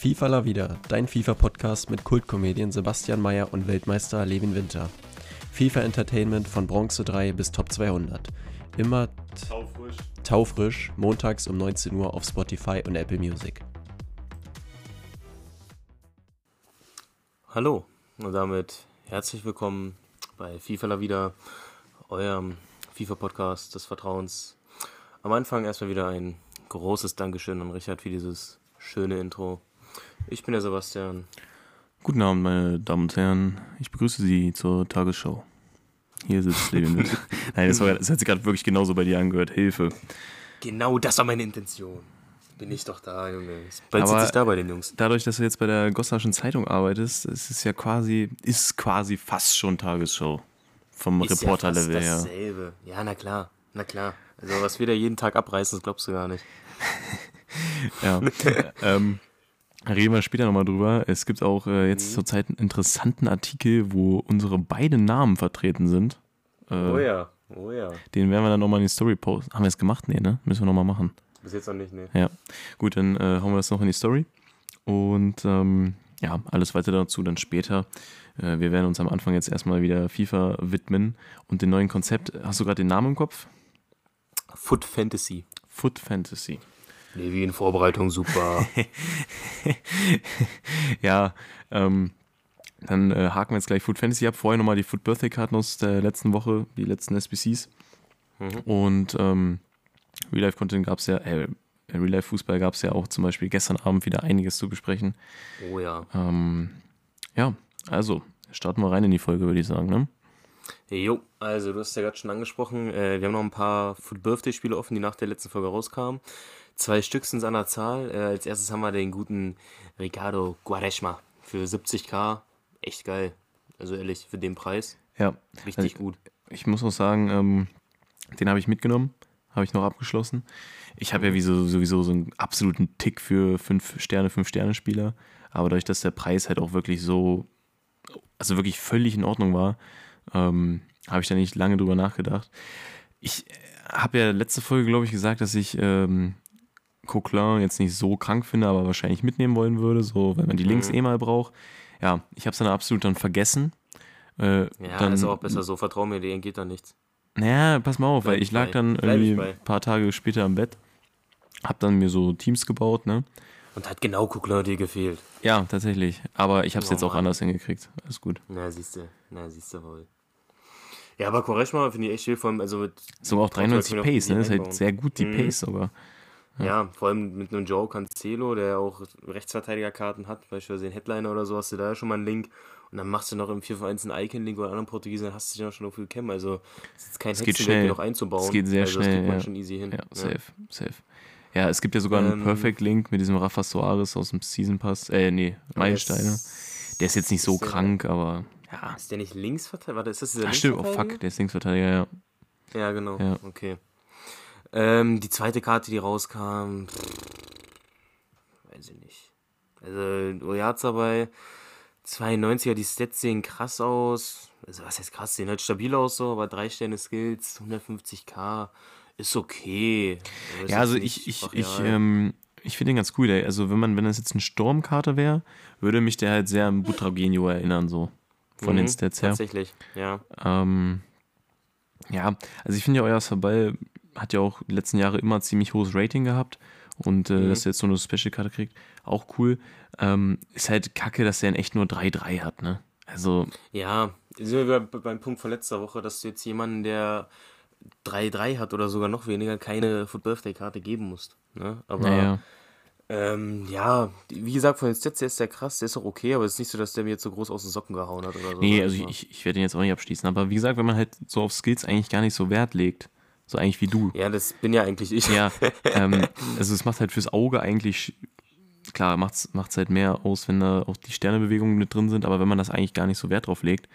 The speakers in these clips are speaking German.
FIFA La Vida, dein FIFA-Podcast mit Kultkomedien Sebastian Mayer und Weltmeister Levin Winter. FIFA Entertainment von Bronze 3 bis Top 200. Immer Taufrisch. taufrisch, montags um 19 Uhr auf Spotify und Apple Music. Hallo und damit herzlich willkommen bei FIFA La Vida, eurem FIFA-Podcast des Vertrauens. Am Anfang erstmal wieder ein großes Dankeschön an Richard für dieses schöne Intro. Ich bin der Sebastian. Guten Abend, meine Damen und Herren. Ich begrüße Sie zur Tagesschau. Hier sitzt Levin mit. Nein, das, war, das hat sich gerade wirklich genauso bei dir angehört. Hilfe. Genau das war meine Intention. Bin ich doch da, Junge. Bald sitze ich da bei den Jungs. Dadurch, dass du jetzt bei der Goslarschen Zeitung arbeitest, ist es ja quasi, ist quasi fast schon Tagesschau. Vom Ist Reporter-Level ja her. dasselbe. Ja, na klar. Na klar. Also, was wir da jeden Tag abreißen, das glaubst du gar nicht. Ja. ähm, reden wir später nochmal drüber. Es gibt auch äh, jetzt zurzeit einen interessanten Artikel, wo unsere beiden Namen vertreten sind. Äh, Oh ja. Oh ja. Den werden wir dann nochmal in die Story posten. Haben wir es gemacht? Nee, ne? Müssen wir nochmal machen. Bis jetzt noch nicht, ne? Ja, gut, dann äh, hauen wir das noch in die Story. Und ähm, ja, alles weitere dazu dann später. Äh, wir werden uns am Anfang jetzt erstmal wieder FIFA widmen und dem neuen Konzept. Hast du gerade den Namen im Kopf? Foot Fantasy. Foot Fantasy. Levi in Vorbereitung, super. Ja, ähm, dann äh, haken wir jetzt gleich Foot Fantasy ab. Vorher nochmal die Foot Birthday Karten aus der letzten Woche, die letzten SBCs. Und ähm, Real Life Content gab es ja, äh, Real Life Fußball gab es ja auch zum Beispiel gestern Abend wieder einiges zu besprechen. oh ja. Ähm, ja, also starten wir rein in die Folge, würde ich sagen. Ne? Jo, also du hast ja gerade schon angesprochen, äh, wir haben noch ein paar Foot Birthday Spiele offen, die nach der letzten Folge rauskamen. Zwei Stück sind an der Zahl. Äh, als erstes haben wir den guten Ricardo Quaresma für 70k. Echt geil. Also ehrlich, für den Preis. Ja, Richtig Also, gut. ich muss auch sagen, ähm, den habe ich mitgenommen, habe ich noch abgeschlossen. Ich habe ja wie so, sowieso so einen absoluten Tick für 5 Sterne, 5 Sterne Spieler. Aber dadurch, dass der Preis halt auch wirklich so, also wirklich völlig in Ordnung war, ähm, habe ich da nicht lange drüber nachgedacht. Ich habe ja letzte Folge, glaube ich, gesagt, dass ich ähm, Coquelin jetzt nicht so krank finde, aber wahrscheinlich mitnehmen wollen würde, so wenn man die Links eh mal braucht. Ja, ich habe es dann absolut dann vergessen. Äh, Ja, dann, ist auch besser so. Vertrau mir, denen geht da nichts. naja, pass mal auf, weil Bleib ich lag bei. dann irgendwie ein paar Tage später im Bett, hab dann mir so Teams gebaut, ne? Und hat genau Kuckler dir gefehlt. Ja, tatsächlich. Aber ich hab's Oh jetzt auch Mann. anders hingekriegt. Alles gut. Na, siehst du. Na, siehst du wohl. Ja, aber Quaresma finde ich echt schön, vor allem, also mit So auch 93 Kannst du Pace, ne? Ist halt sehr gut, die Mhm. Pace sogar. Ja, vor allem mit einem Joe Cancelo, der auch Rechtsverteidigerkarten hat, beispielsweise den Headliner oder so, hast du da ja schon mal einen Link. Und dann machst du noch im 4 von 1 einen Icon-Link oder einen anderen Portugiesen, dann hast du dich noch schon auf viel Cam. Also, es ist kein geht den noch einzubauen. Es geht sehr also, Das schnell, kriegt man ja. schon easy hin. Ja, safe, safe. Ja, es gibt ja sogar einen Ähm, Perfect Link mit diesem Rafa Soares aus dem Season Pass. Äh, nee, Meilensteine. Der ist jetzt nicht so ist krank, aber ja. Ist der nicht Linksverteidiger? Warte, ist das dieser Ach, stimmt, oh fuck, der ist Linksverteidiger, ja. Ja, genau. Ja. Okay. Ähm, die zweite Karte, die rauskam, pff, weiß ich nicht. Also, Oyarza bei 92er, die Stats sehen krass aus. Also, was heißt krass? Sehen halt stabil aus, so, aber 3 Sterne Skills, 150k, ist okay. Ist Ja, also ich, ich, ich, ähm, ich finde den ganz cool. Ey. Also wenn man, wenn das jetzt eine Sturmkarte wäre, würde mich der halt sehr an Butragenio erinnern, so von den Mhm, Stats her. Tatsächlich, ja. Ähm, ja, also ich finde ja, euer Sabal hat ja auch die letzten Jahre immer ziemlich hohes Rating gehabt. Und äh, Mhm. dass er jetzt so eine Special-Karte kriegt, auch cool. Ähm, ist halt kacke, dass er in echt nur 3-3 hat, ne? Also, Ja, sind wir be- beim Punkt von letzter Woche, dass du jetzt jemanden, der 3-3 hat oder sogar noch weniger, keine Foot Birthday Karte geben musst. Ne? Aber naja. ähm, ja, wie gesagt, von den Stats der ist der krass, der ist auch okay, aber es ist nicht so, dass der mir jetzt so groß aus den Socken gehauen hat oder so. Nee, also ich ich, ich werde ihn jetzt auch nicht abschließen. Aber wie gesagt, wenn man halt so auf Skills eigentlich gar nicht so Wert legt, so eigentlich wie du, Ja, das bin ja eigentlich ich. Ja, ähm, also es macht halt fürs Auge eigentlich, klar, macht es halt mehr aus, wenn da auch die Sternebewegungen mit drin sind, aber wenn man das eigentlich gar nicht so Wert drauf legt,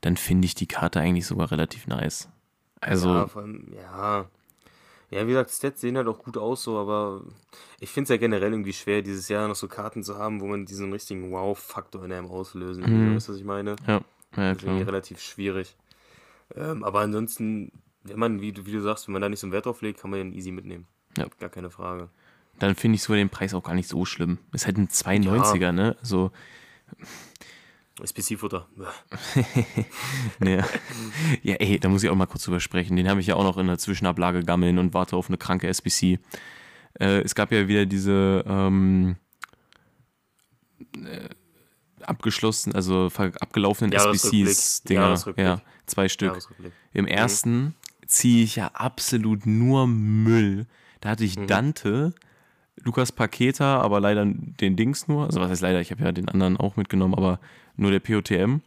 dann finde ich die Karte eigentlich sogar relativ nice. Also, Ja, vor allem, ja. Ja, wie gesagt, Stats sehen halt auch gut aus, so, aber ich finde es ja generell irgendwie schwer, dieses Jahr noch so Karten zu haben, wo man diesen richtigen Wow-Faktor in einem auslösen will. Mhm. Weißt du, was ich meine? ja, ja Das ist irgendwie klar. relativ schwierig. Ähm, aber ansonsten, wenn man, wie du, wie du sagst, wenn man da nicht so einen Wert drauf legt, kann man den easy mitnehmen. Ja. Gar keine Frage. Dann finde ich sogar den Preis auch gar nicht so schlimm. Ist halt ein 92er, ne? Also, SPC-Futter. ja, ey, da muss ich auch mal kurz drüber sprechen. Den habe ich ja auch noch in der Zwischenablage gammeln und warte auf eine kranke SPC. Äh, es gab ja wieder diese ähm, äh, abgeschlossen, also abgelaufenen. Jahresrückblick. Ja, zwei Stück. Im ersten ziehe ich ja absolut nur Müll. Da hatte ich Dante, Lukas Paketa, aber leider den Dings nur. Also was heißt leider, ich habe ja den anderen auch mitgenommen, aber nur der POTM.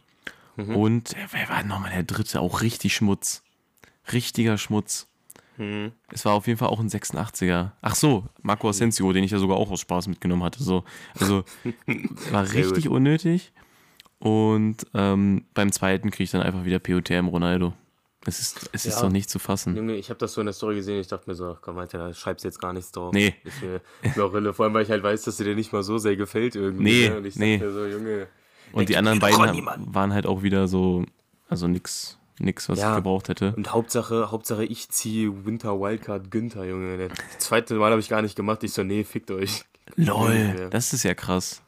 Und äh, wer war nochmal der dritte? Auch richtig Schmutz. Richtiger Schmutz. Mhm. Es war auf jeden Fall auch ein 86er. Ach so, Marco Asensio, den ich ja sogar auch aus Spaß mitgenommen hatte. So. Also war richtig unnötig. Und ähm, beim zweiten kriege ich dann einfach wieder POTM Ronaldo. Es ist, es ist Ja. doch nicht zu fassen. Junge, ich habe das so in der Story gesehen, ich dachte mir so, ach komm, Alter, da schreibst jetzt gar nichts drauf. Nee. Ist mir, ist mir auch Rille, vor allem, weil ich halt weiß, dass dir der nicht mal so sehr gefällt irgendwie. Nee, ne? Und ich nee. so, Junge. Und die der anderen beiden niemand. waren halt auch wieder so, also nix, nix was Ja. ich gebraucht hätte. Und Hauptsache, Hauptsache ich ziehe Winter Wildcard Günther, Junge. Das zweite Mal habe ich gar nicht gemacht. Ich so, nee, fickt euch. Lol, das ist ja krass.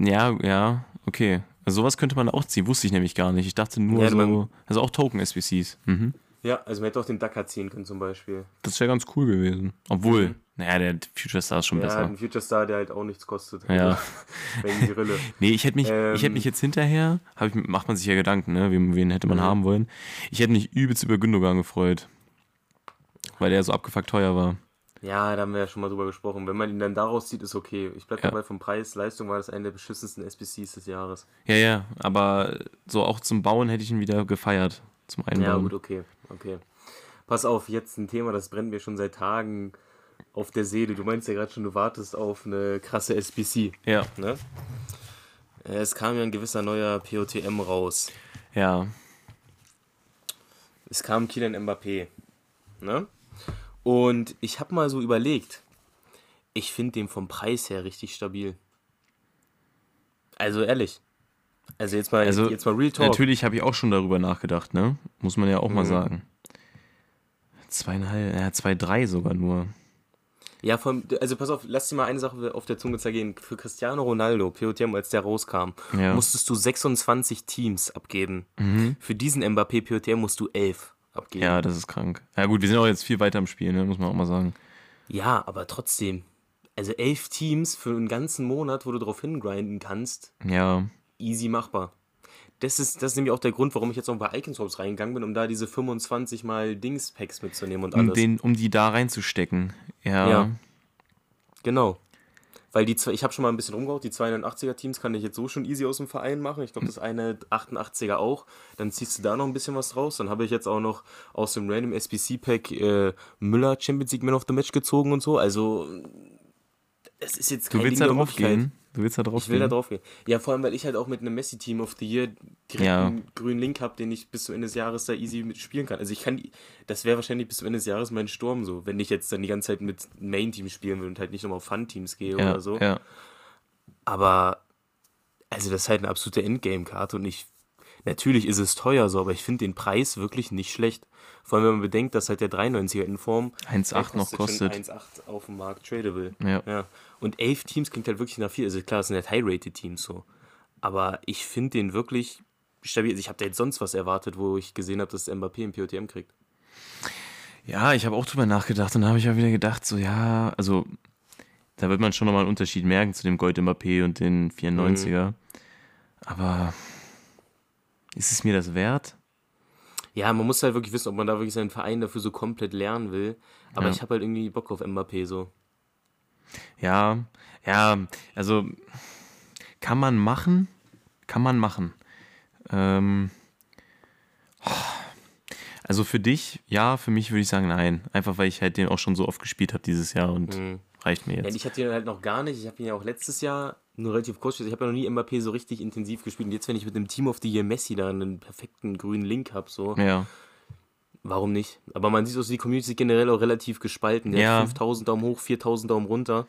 Ja, ja, okay. Also sowas könnte man auch ziehen, wusste ich nämlich gar nicht. Ich dachte nur Ja, so, also auch Token-SBCs. Mhm. Ja, also man hätte auch den Dakar ziehen können zum Beispiel. Das wäre ganz cool gewesen. Obwohl, naja, der Future Star ist schon Mhm. Ja, besser. ein Future Star, der halt auch nichts kostet. Ja. Wegen die Rille. Nee, ich hätte mich, ich hätte Ähm. mich jetzt hinterher, ich, macht man sich ja Gedanken, ne? Wen, wen hätte man Mhm. haben wollen. Ich hätte mich übelst über Gündogan gefreut. Weil der so abgefuckt teuer war. Ja, da haben wir ja schon mal drüber gesprochen. Wenn man ihn dann daraus zieht, ist okay. Ich bleib Ja. dabei vom Preis. Leistung war das eine der beschissensten SBCs des Jahres. Ja, ja, aber so auch zum Bauen hätte ich ihn wieder gefeiert. Zum Einbauen. Ja, gut, okay. okay. Pass auf, jetzt ein Thema, das brennt mir schon seit Tagen auf der Seele. Du meinst ja gerade schon, du wartest auf eine krasse SBC. Ja, Ne? Äh, Es kam ja ein gewisser neuer POTM raus. ja. Es kam Kylian Mbappé. Ne? Und ich habe mal so überlegt, ich finde den vom Preis her richtig stabil. Also ehrlich. Also jetzt mal, Also, jetzt mal Real Talk. Natürlich habe ich auch schon darüber nachgedacht, ne? Muss man ja auch mal Mhm. sagen. Zweieinhalb, ja, zwei, drei sogar nur. Ja, vom, also pass auf, lass dir mal eine Sache auf der Zunge zergehen. Für Cristiano Ronaldo, POTM, als der rauskam, Ja. musstest du 26 Teams abgeben. Für diesen Mbappé POTM musst du 11 abgeben. Ja, das ist krank. Ja gut, wir sind auch jetzt viel weiter im Spiel, ne? Muss man auch mal sagen. Ja, aber trotzdem. Also 11 Teams für einen ganzen Monat, wo du drauf hingrinden kannst, Ja. easy machbar. Das ist, das ist nämlich auch der Grund, warum ich jetzt auch bei Iconswaps reingegangen bin, um da diese 25 mal Dings-Packs mitzunehmen und Um, alles. den, um die da reinzustecken. Ja. Ja. Genau. Weil die zwei, ich habe schon mal ein bisschen rumgehauen, die 82er Teams kann ich jetzt so schon easy aus dem Verein machen. Ich glaube, das eine 88er auch. Dann ziehst du da noch ein bisschen was raus. Dann habe ich jetzt auch noch aus dem Random SBC Pack äh, Müller Champions League Man of the Match gezogen und so. Also, es ist jetzt Du kein willst Ding da drauf gehen? Du willst da drauf Ich will da drauf gehen. Ja, vor allem, weil ich halt auch mit einem Messi-Team of the Year direkt Ja. einen grünen Link habe, den ich bis zum Ende des Jahres da easy mitspielen kann. Also ich kann, das wäre wahrscheinlich bis zum Ende des Jahres mein Sturm so, wenn ich jetzt dann die ganze Zeit mit Main-Team spielen will und halt nicht nochmal auf Fun-Teams gehe Ja, oder so. ja. Aber, also das ist halt eine absolute Endgame-Karte und ich, natürlich ist es teuer so, aber ich finde den Preis wirklich nicht schlecht. Vor allem, wenn man bedenkt, dass halt der 93er in Form 1,8 noch kostet. 1,8 auf dem Markt tradable. Ja. ja. Und elf Teams klingt halt wirklich nach viel. Also klar, es sind halt High-Rated-Teams so. Aber ich finde den wirklich stabil. Also ich habe da jetzt sonst was erwartet, wo ich gesehen habe, dass Mbappé ein POTM kriegt. Ja, ich habe auch drüber nachgedacht und da habe ich auch wieder gedacht, so ja, also da wird man schon nochmal einen Unterschied merken zu dem Gold Mbappé und den 94er. Mhm. Aber ist es mir das wert? Ja, man muss halt wirklich wissen, ob man da wirklich seinen Verein dafür so komplett lernen will. Aber Ja. ich habe halt irgendwie Bock auf Mbappé so. Ja, ja, also kann man machen, kann man machen. Ähm, also für dich, ja, für mich würde ich sagen, nein. Einfach weil ich halt den auch schon so oft gespielt habe dieses Jahr und reicht mir Ja, jetzt. ich hatte ihn halt noch gar nicht. Ich habe ihn ja auch letztes Jahr nur relativ kurz gespielt. Ich habe ja noch nie Mbappé so richtig intensiv gespielt. Und jetzt, wenn ich mit dem Team of the Year Messi da einen perfekten grünen Link habe, so, Ja, warum nicht? Aber man sieht auch, die Community ist generell auch relativ gespalten. Der Ja. hat 5000 Daumen hoch, 4000 Daumen runter.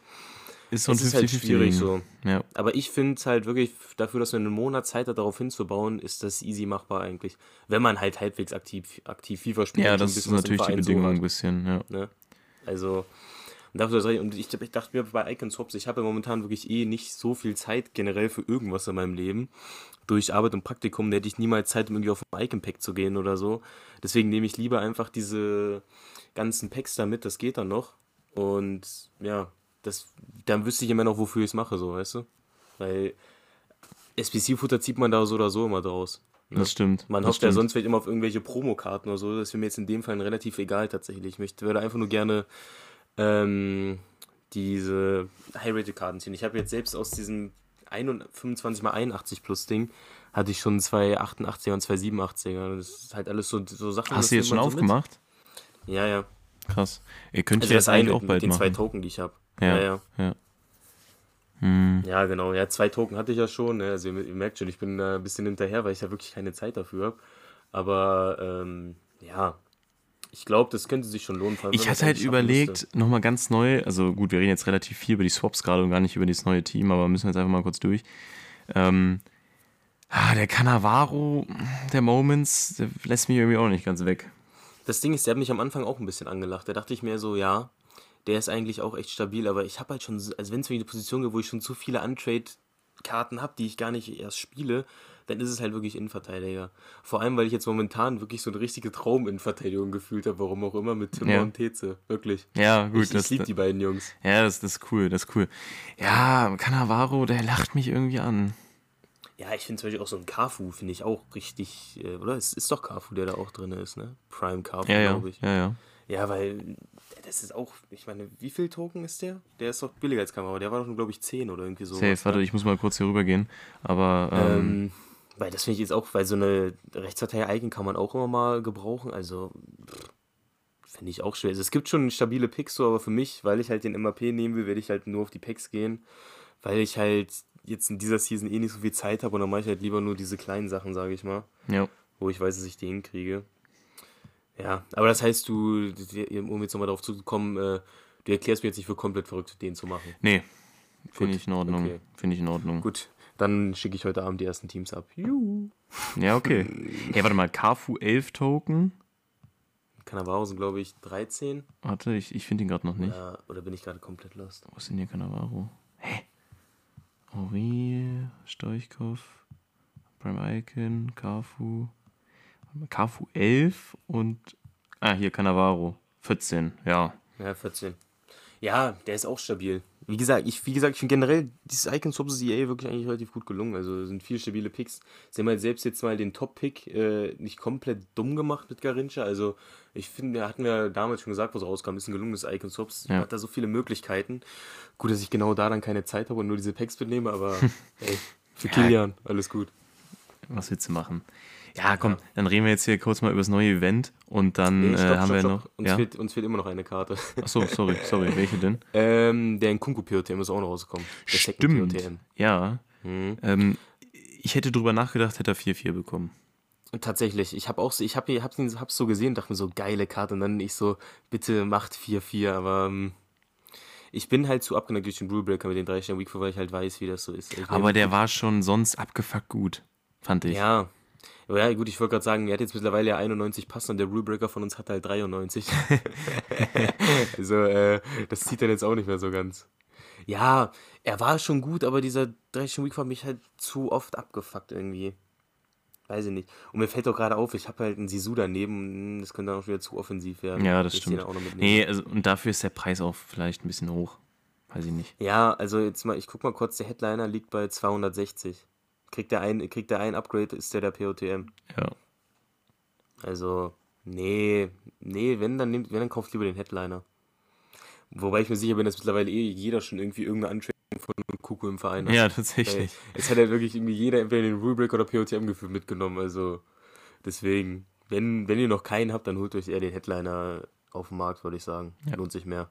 ist so ein Es ist halt 50-50 schwierig so. Ja, Aber ich finde es halt wirklich, dafür, dass man einen Monat Zeit hat, darauf hinzubauen, ist das easy machbar eigentlich. Wenn man halt halbwegs aktiv, aktiv FIFA spielt. ja das ist natürlich die so Bedingung hat. ein bisschen, ja. Ne? Also Und, dafür, und ich, ich dachte mir bei Icon Swaps, ich habe ja momentan wirklich eh nicht so viel Zeit generell für irgendwas in meinem Leben. Durch Arbeit und Praktikum hätte ich niemals Zeit, um irgendwie auf ein Icon Pack zu gehen oder so. Deswegen nehme ich lieber einfach diese ganzen Packs da mit, das geht dann noch. Und ja, das, dann wüsste ich immer noch, wofür ich es mache, so, weißt du? Weil SPC-Futter zieht man da so oder so immer draus. Ne? Das stimmt. Man das hofft stimmt. ja sonst vielleicht immer auf irgendwelche Promokarten oder so. Das ist mir jetzt in dem Fall relativ egal tatsächlich. Ich möchte, würde einfach nur gerne ähm, diese High-Rated-Karten ziehen. Ich habe jetzt selbst aus diesem 25 x 81 plus Ding hatte ich schon zwei 88er und zwei 87er. Das ist halt alles so, so Sachen. Hast du jetzt schon so aufgemacht? Mit. Ja, ja. Krass. Ihr könnt also jetzt eigentlich auch mit bald den machen. zwei Token, die ich habe. Ja, ja. ja. ja. Hm. Ja, genau. Ja, zwei Token hatte ich ja schon. Ne? Also ihr, ihr, merkt schon, ich bin da ein bisschen hinterher, weil ich ja wirklich keine Zeit dafür habe. Aber ähm, ja, ich glaube, das könnte sich schon lohnen. ich hatte halt überlegt, nochmal ganz neu, also gut, wir reden jetzt relativ viel über die Swaps gerade und gar nicht über das neue Team, aber müssen wir jetzt einfach mal kurz durch. Ähm, ah, der Cannavaro, der Moments, der lässt mich irgendwie auch nicht ganz weg. Das Ding ist, der hat mich am Anfang auch ein bisschen angelacht. Da dachte ich mir so, ja, der ist eigentlich auch echt stabil, aber ich habe halt schon, also wenn es mir eine Position gibt, wo ich schon zu viele Untrade-Karten habe, die ich gar nicht erst spiele, dann ist es halt wirklich Innenverteidiger. Vor allem, weil ich jetzt momentan wirklich so eine richtige Traum-Innenverteidigung gefühlt habe, warum auch immer, mit Timmer Ja. und Teze. Wirklich. Ja, gut. ich das, ich liebe die beiden Jungs. Ja, das, das ist cool, das ist cool. Ja, Cannavaro, der lacht mich irgendwie an. Ja, ich finde zum Beispiel auch so ein Kafu, finde ich auch richtig, äh, oder? Es ist doch Kafu, der da auch drin ist, ne? Prime Kafu, Ja, ja, glaube ich. ja, ja. Ja, weil das ist auch, ich meine, wie viel Token ist der? Der ist doch billiger als Kamera. Der war doch nur, glaube ich, 10 oder irgendwie so. Safe, warte, ich muss mal kurz hier rüber gehen. Aber, ähm, Ähm, weil das finde ich jetzt auch, weil so eine Rechtsverteidiger-Icon kann man auch immer mal gebrauchen. Also finde ich auch schwer. Also es gibt schon stabile Picks so, aber für mich, weil ich halt den MAP nehmen will, werde ich halt nur auf die Picks gehen, weil ich halt jetzt in dieser Season eh nicht so viel Zeit habe und dann mache ich halt lieber nur diese kleinen Sachen, sage ich mal, ja. wo ich weiß, dass ich die hinkriege. Ja, aber das heißt, du, um jetzt nochmal darauf zuzukommen, äh, du erklärst mir jetzt nicht für komplett verrückt, den zu machen. Nee, finde ich in Ordnung. okay. Finde ich in Ordnung. Gut, dann schicke ich heute Abend die ersten Teams ab. Juhu. Ja, okay. Hey, warte mal, Kafu 11 Token. Cannavaro sind, glaube ich, 13. Warte, ich, ich finde ihn gerade noch nicht. Ja, oder bin ich gerade komplett lost? Wo ist denn hier Cannavaro? Hä? Ori, Stoichkov, Prime Icon, mal, Kafu 11 und. Ah, hier Cannavaro. 14, ja. Ja, 14. Ja, der ist auch stabil. Wie gesagt, ich, wie gesagt, ich finde generell dieses Icon Swaps EA wirklich eigentlich relativ gut gelungen. Also sind viele stabile Picks. Sie haben halt selbst jetzt mal den Top-Pick äh, nicht komplett dumm gemacht mit Garincha. Also ich finde, wir hatten ja damals schon gesagt, was rauskam, ist ein gelungenes Icon Swaps. Ja. Hat da so viele Möglichkeiten. Gut, dass ich genau da dann keine Zeit habe und nur diese Packs mitnehme, aber ey, für. Kilian, alles gut. Was willst du machen? Ja, komm, dann reden wir jetzt hier kurz mal über das neue Event und dann Nee, stopp, äh, haben stopp, wir stopp. noch. Uns, Ja? fehlt, uns fehlt immer noch eine Karte. Achso, sorry, sorry, welche denn? ähm, der Nkunku POTM ist auch noch rausgekommen. Der Stimmt. POTM. Ja. Mhm. Ähm, ich hätte drüber nachgedacht, hätte er 4-4 bekommen. Tatsächlich, ich habe auch so, ich habe hab's, ihn- hab's so gesehen, dachte mir so geile Karte und dann ich so, bitte macht 4-4, aber ähm, ich bin halt zu abgeneigt durch den Rulebreaker mit den 3 Stern Week, weil ich halt weiß, wie das so ist. Ich Aber der war schon sonst abgefuckt gut, fand ich. Ja. Aber ja, gut, ich wollte gerade sagen, er hat jetzt mittlerweile ja 91 Pass und der Rulebreaker von uns hat halt 93. also, äh, das zieht dann jetzt auch nicht mehr so ganz. Ja, er war schon gut, aber dieser 3 Stern Week war mich halt zu oft abgefuckt irgendwie. Weiß ich nicht. Und mir fällt doch gerade auf, ich habe halt einen Sisu daneben, das könnte dann auch wieder zu offensiv werden. Ja, das ich stimmt. auch noch mitnehme. Nee, also, und dafür ist der Preis auch vielleicht ein bisschen hoch. Weiß ich nicht. Ja, also jetzt mal, ich guck mal kurz, der Headliner liegt bei 260. Kriegt der ein, kriegt der ein Upgrade, ist der der POTM. Ja. Also, nee, nee, wenn dann nimmt, wenn dann kauft lieber den Headliner. Wobei ich mir sicher bin, dass mittlerweile eh jeder schon irgendwie irgendeine Antraining von Kuku im Verein hat. Ja, Weil tatsächlich. es hat ja wirklich irgendwie jeder entweder den Rulebreak oder POTM gefühlt mitgenommen. Also deswegen, wenn, wenn ihr noch keinen habt, dann holt euch eher den Headliner auf den Markt, würde ich sagen. Ja. Lohnt sich mehr.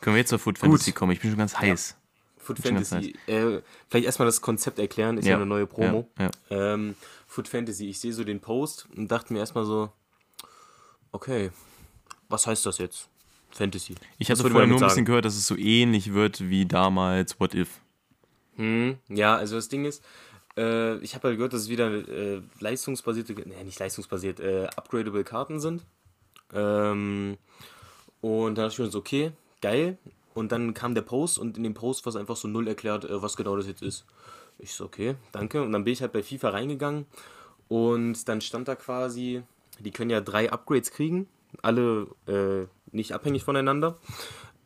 Können wir jetzt zur Food Fantasy kommen? Ich bin schon ganz heiß. Food Fantasy, äh, vielleicht erstmal das Konzept erklären, ist ja, Ja, eine neue Promo. Ja, ja. Ähm, Food Fantasy, ich sehe so den Post und dachte mir erstmal so, okay, was heißt das jetzt? Fantasy. Ich hatte vorher nur ein bisschen gehört, dass es so ähnlich wird wie damals What If. Hm, ja, also das Ding ist, äh, ich habe halt gehört, dass es wieder äh, leistungsbasierte, nee, nicht leistungsbasiert, äh, upgradable Karten sind. Ähm, und da dachte ich mir so, okay, geil. Und dann kam der Post und in dem Post war es einfach so null erklärt, äh, was genau das jetzt ist. Ich so, okay, danke. Und dann bin ich halt bei FIFA reingegangen und dann stand da quasi, die können ja drei Upgrades kriegen, alle äh, nicht abhängig voneinander.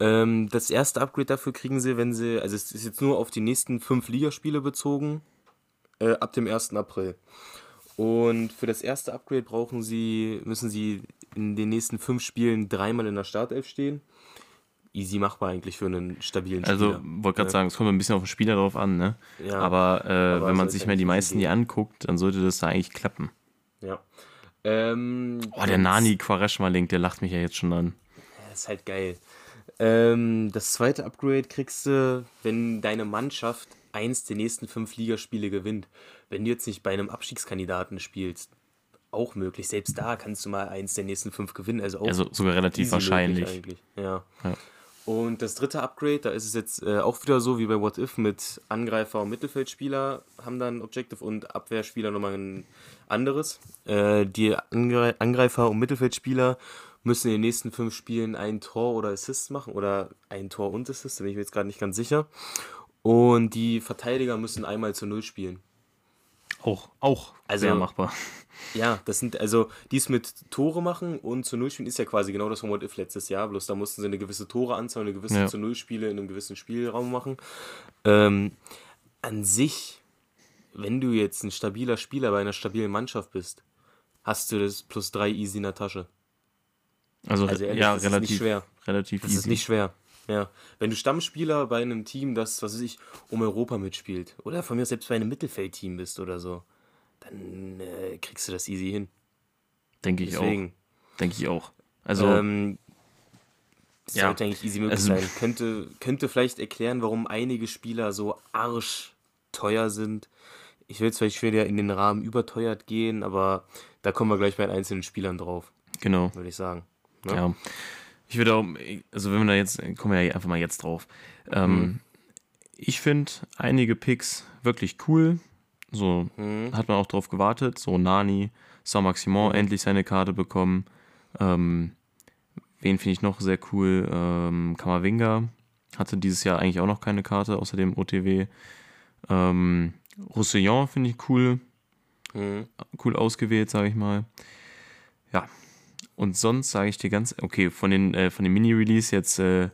Ähm, das erste Upgrade dafür kriegen sie, wenn sie, also es ist jetzt nur auf die nächsten fünf Ligaspiele bezogen, äh, ab dem 1. April. Und für das erste Upgrade brauchen sie, müssen sie in den nächsten fünf Spielen dreimal in der Startelf stehen. Easy machbar eigentlich für einen stabilen Also, Spieler. wollte gerade Ja. sagen, es kommt ein bisschen auf den Spieler drauf an, ne? Ja, aber äh, aber wenn man sich mal die meisten hier anguckt, dann sollte das da eigentlich klappen. ja. Ähm, Oh, der Nani Quareshma-Link, der lacht mich ja jetzt schon an. Das ist halt geil. Ähm, das zweite Upgrade kriegst du, wenn deine Mannschaft eins der nächsten fünf Ligaspiele gewinnt. Wenn du jetzt nicht bei einem Abstiegskandidaten spielst, auch möglich. Selbst da kannst du mal eins der nächsten fünf gewinnen. Also auch Also sogar relativ wahrscheinlich. Ja. Ja. Und das dritte Upgrade, da ist es jetzt äh, auch wieder so wie bei What If mit Angreifer und Mittelfeldspieler haben dann Objective und Abwehrspieler nochmal ein anderes. Äh, die Angre Angreifer und Mittelfeldspieler müssen in den nächsten fünf Spielen ein Tor oder Assist machen oder ein Tor und Assist, da bin ich mir jetzt gerade nicht ganz sicher. Und die Verteidiger müssen einmal zu Null spielen. Auch, auch Also- sehr machbar. Ja, das sind also dies mit Tore machen und zu Null spielen ist ja quasi genau das von What If letztes Jahr. Bloß da mussten sie eine gewisse Toreanzahl, eine gewisse Ja. zu Null Spiele in einem gewissen Spielraum machen. Ähm, an sich, wenn du jetzt ein stabiler Spieler bei einer stabilen Mannschaft bist, hast du das plus drei easy in der Tasche. Also, Also ehrlich, ja, relativ, schwer. relativ Das easy. ist nicht schwer. Ja. Wenn du Stammspieler bei einem Team, das, was weiß ich, um Europa mitspielt, oder von mir aus selbst bei einem Mittelfeldteam bist oder so, dann äh, kriegst du das easy hin. Denke ich auch. Deswegen. Denke ich auch. Also, ähm, das ja, sollte eigentlich easy möglich also- sein. Könnte, könnte vielleicht erklären, warum einige Spieler so arschteuer sind. Ich will jetzt vielleicht wieder in den Rahmen überteuert gehen, aber da kommen wir gleich bei den einzelnen Spielern drauf, genau. würde ich sagen. Ne? Ja. Ich würde auch, also wenn wir da jetzt, kommen wir ja einfach mal jetzt drauf. Ähm, Mhm. Ich finde einige Picks wirklich cool. So Mhm. hat man auch drauf gewartet. So Nani, Saint-Maximin Mhm. endlich seine Karte bekommen. Ähm, wen finde ich noch sehr cool? Ähm, Kamavinga hatte dieses Jahr eigentlich auch noch keine Karte, außer dem OTW. Ähm, Roussillon finde ich cool Mhm. cool ausgewählt, sage ich mal. Ja. Und sonst sage ich dir ganz, okay, von den, äh, von den Mini-Release jetzt äh,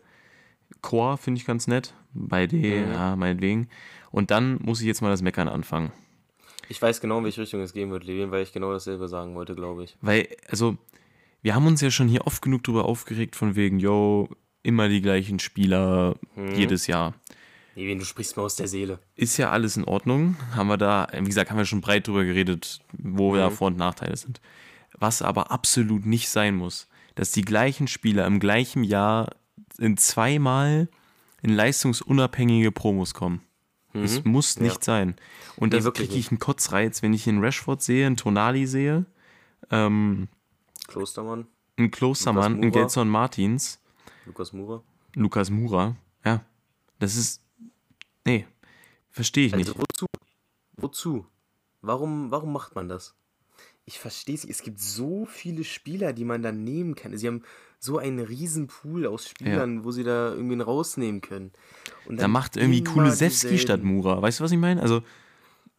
Core finde ich ganz nett. Bei D, Mhm. ja, meinetwegen. Und dann muss ich jetzt mal das Meckern anfangen. Ich weiß genau, in welche Richtung es gehen wird, Levin, weil ich genau dasselbe sagen wollte, glaube ich. Weil, also, wir haben uns ja schon hier oft genug drüber aufgeregt, von wegen, yo, immer die gleichen Spieler Mhm. jedes Jahr. Levin, du sprichst mir aus der Seele. Ist ja alles in Ordnung. Haben wir da, wie gesagt, haben wir schon breit drüber geredet, wo da Mhm. Vor- und Nachteile sind. Was aber absolut nicht sein muss, dass die gleichen Spieler im gleichen Jahr in zweimal in leistungsunabhängige Promos kommen. Es muss Mhm. Ja. nicht sein. Und Nee, da kriege ich einen Kotzreiz, wenn ich einen Rashford sehe, einen Tonali sehe, ähm, Klostermann, einen Klostermann, Moura. Gelson Martins, Lukas Mura. Lukas Mura. Ja, das ist. Nee, verstehe ich Also nicht. wozu? Wozu? Warum, warum macht man das? Ich verstehe es. nicht. Es gibt so viele Spieler, die man da nehmen kann. Sie haben so einen riesen Pool aus Spielern, wo sie da irgendwie rausnehmen können. Da dann macht irgendwie Kulusewski statt Mura. Weißt du, was ich meine? Also,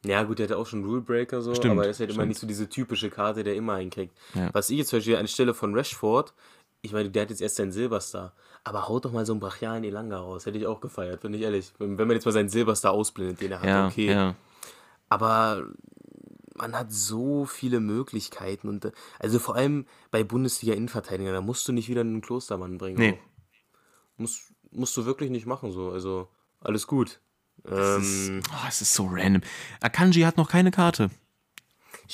Ja, gut, der hatte auch schon Rule Breaker so, Stimmt, aber er ist halt immer nicht so diese typische Karte, der immer einkriegt. Ja. Was ich jetzt zum Beispiel anstelle von Rashford, ich meine, der hat jetzt erst seinen Silberstar, aber haut doch mal so einen brachialen Elanga raus. Hätte ich auch gefeiert, bin ich ehrlich. Wenn, wenn man jetzt mal seinen Silberstar ausblendet, den er hat, ja, okay. ja. Aber man hat so viele Möglichkeiten und äh, also vor allem bei Bundesliga-Innenverteidigern, da musst du nicht wieder einen Klostermann bringen. Nee. Musst, musst du wirklich nicht machen so. Also alles gut. Es Ähm, ist, oh, es ist so random. Akanji hat noch keine Karte.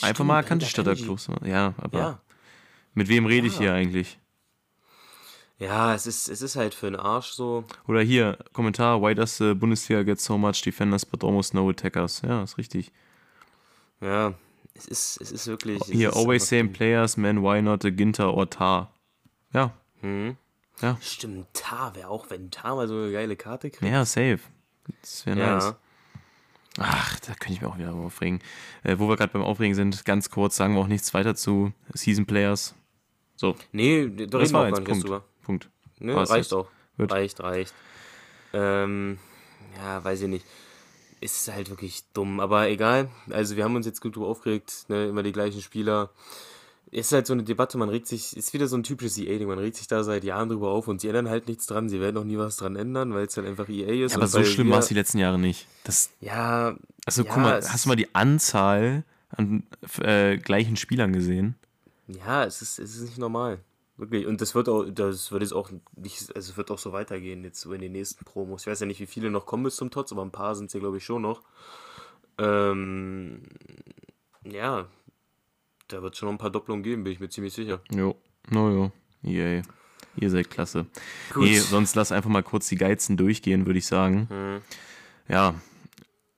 Einfach stimmt, mal Alter, Akanji statt der Akanji. Kloster. Ja, aber Ja. mit wem rede ich Ja. hier eigentlich? Ja, es ist, es ist halt für den Arsch so. Oder hier, Kommentar, why does the Bundesliga get so much defenders but almost no attackers? Ja, ist richtig. Ja, es ist, es ist wirklich. es Hier, ist always same players, man, why not a Ginter or Tar? Ja, Hm. ja, Stimmt, Tar wäre auch, wenn Tar mal so eine geile Karte kriegt. ja, safe. Das wäre Ja. nice. Ach, da könnte ich mich auch wieder aufregen. Äh, wo wir gerade beim Aufregen sind, ganz kurz sagen wir auch nichts weiter zu Season Players. So, Nee, da reden wir auch gar nicht Punkt. drüber. Punkt. Ne, War's reicht jetzt. auch. Reicht, reicht. Ähm, ja, weiß ich nicht. Ist halt wirklich dumm, aber egal. Also wir haben uns jetzt gut drüber aufgeregt, ne? immer die gleichen Spieler. Ist halt so eine Debatte, man regt sich, ist wieder so ein typisches EA-Ding, man regt sich da seit Jahren drüber auf und sie ändern halt nichts dran, sie werden auch nie was dran ändern, weil es halt einfach EA ist. Ja, aber so schlimm war es die letzten Jahre nicht. Das, Ja, also ja, guck mal, hast du mal die Anzahl an äh, gleichen Spielern gesehen? Ja, es ist, es ist nicht normal. Wirklich. Und das wird auch, das wird jetzt auch nicht, also es wird auch so weitergehen jetzt so in den nächsten Promos. Ich weiß ja nicht, wie viele noch kommen bis zum Tots, aber ein paar sind es ja, glaube ich, schon noch. Ähm, ja, da wird schon noch ein paar Doppelungen geben, bin ich mir ziemlich sicher. Jo, no, jo. Yay. Ihr seid klasse. Gut. Nee, sonst lass einfach mal kurz die Geizen durchgehen, würde ich sagen. Hm. Ja,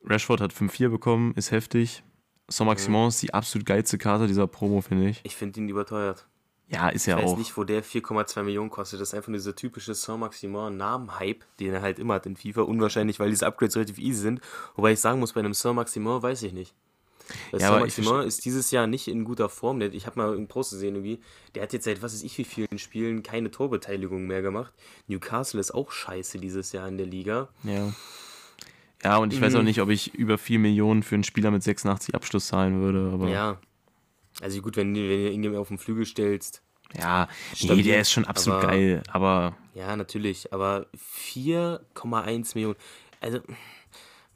Rashford hat 5-4 bekommen, ist heftig. Saint-Maximin ist die absolut geilste Karte dieser Promo, finde ich. Ich finde ihn überteuert. Ja, ist Ich ja weiß auch. nicht, wo der 4,2 Millionen kostet. Das ist einfach nur dieser typische Saint-Maximin-Namen-Hype, den er halt immer hat in FIFA. Unwahrscheinlich, weil diese Upgrades relativ easy sind. Wobei ich sagen muss, bei einem Saint-Maximin weiß ich nicht. Weil Ja, ich Saint-Maximin ist dieses Jahr nicht in guter Form. Der- Ich habe mal einen Post gesehen, irgendwie. Der hat jetzt seit was weiß ich wie vielen Spielen keine Torbeteiligung mehr gemacht. Newcastle ist auch scheiße dieses Jahr in der Liga. Ja. Ja, und ich weiß auch Mhm. nicht, ob ich über 4 Millionen für einen Spieler mit 86 Abschluss zahlen würde, aber. Ja. Also gut, wenn, du- wenn du ihn auf den Flügel stellst. Ja, nee, der ist schon absolut aber- geil, aber Ja, natürlich. Aber 4,1 Millionen. Also,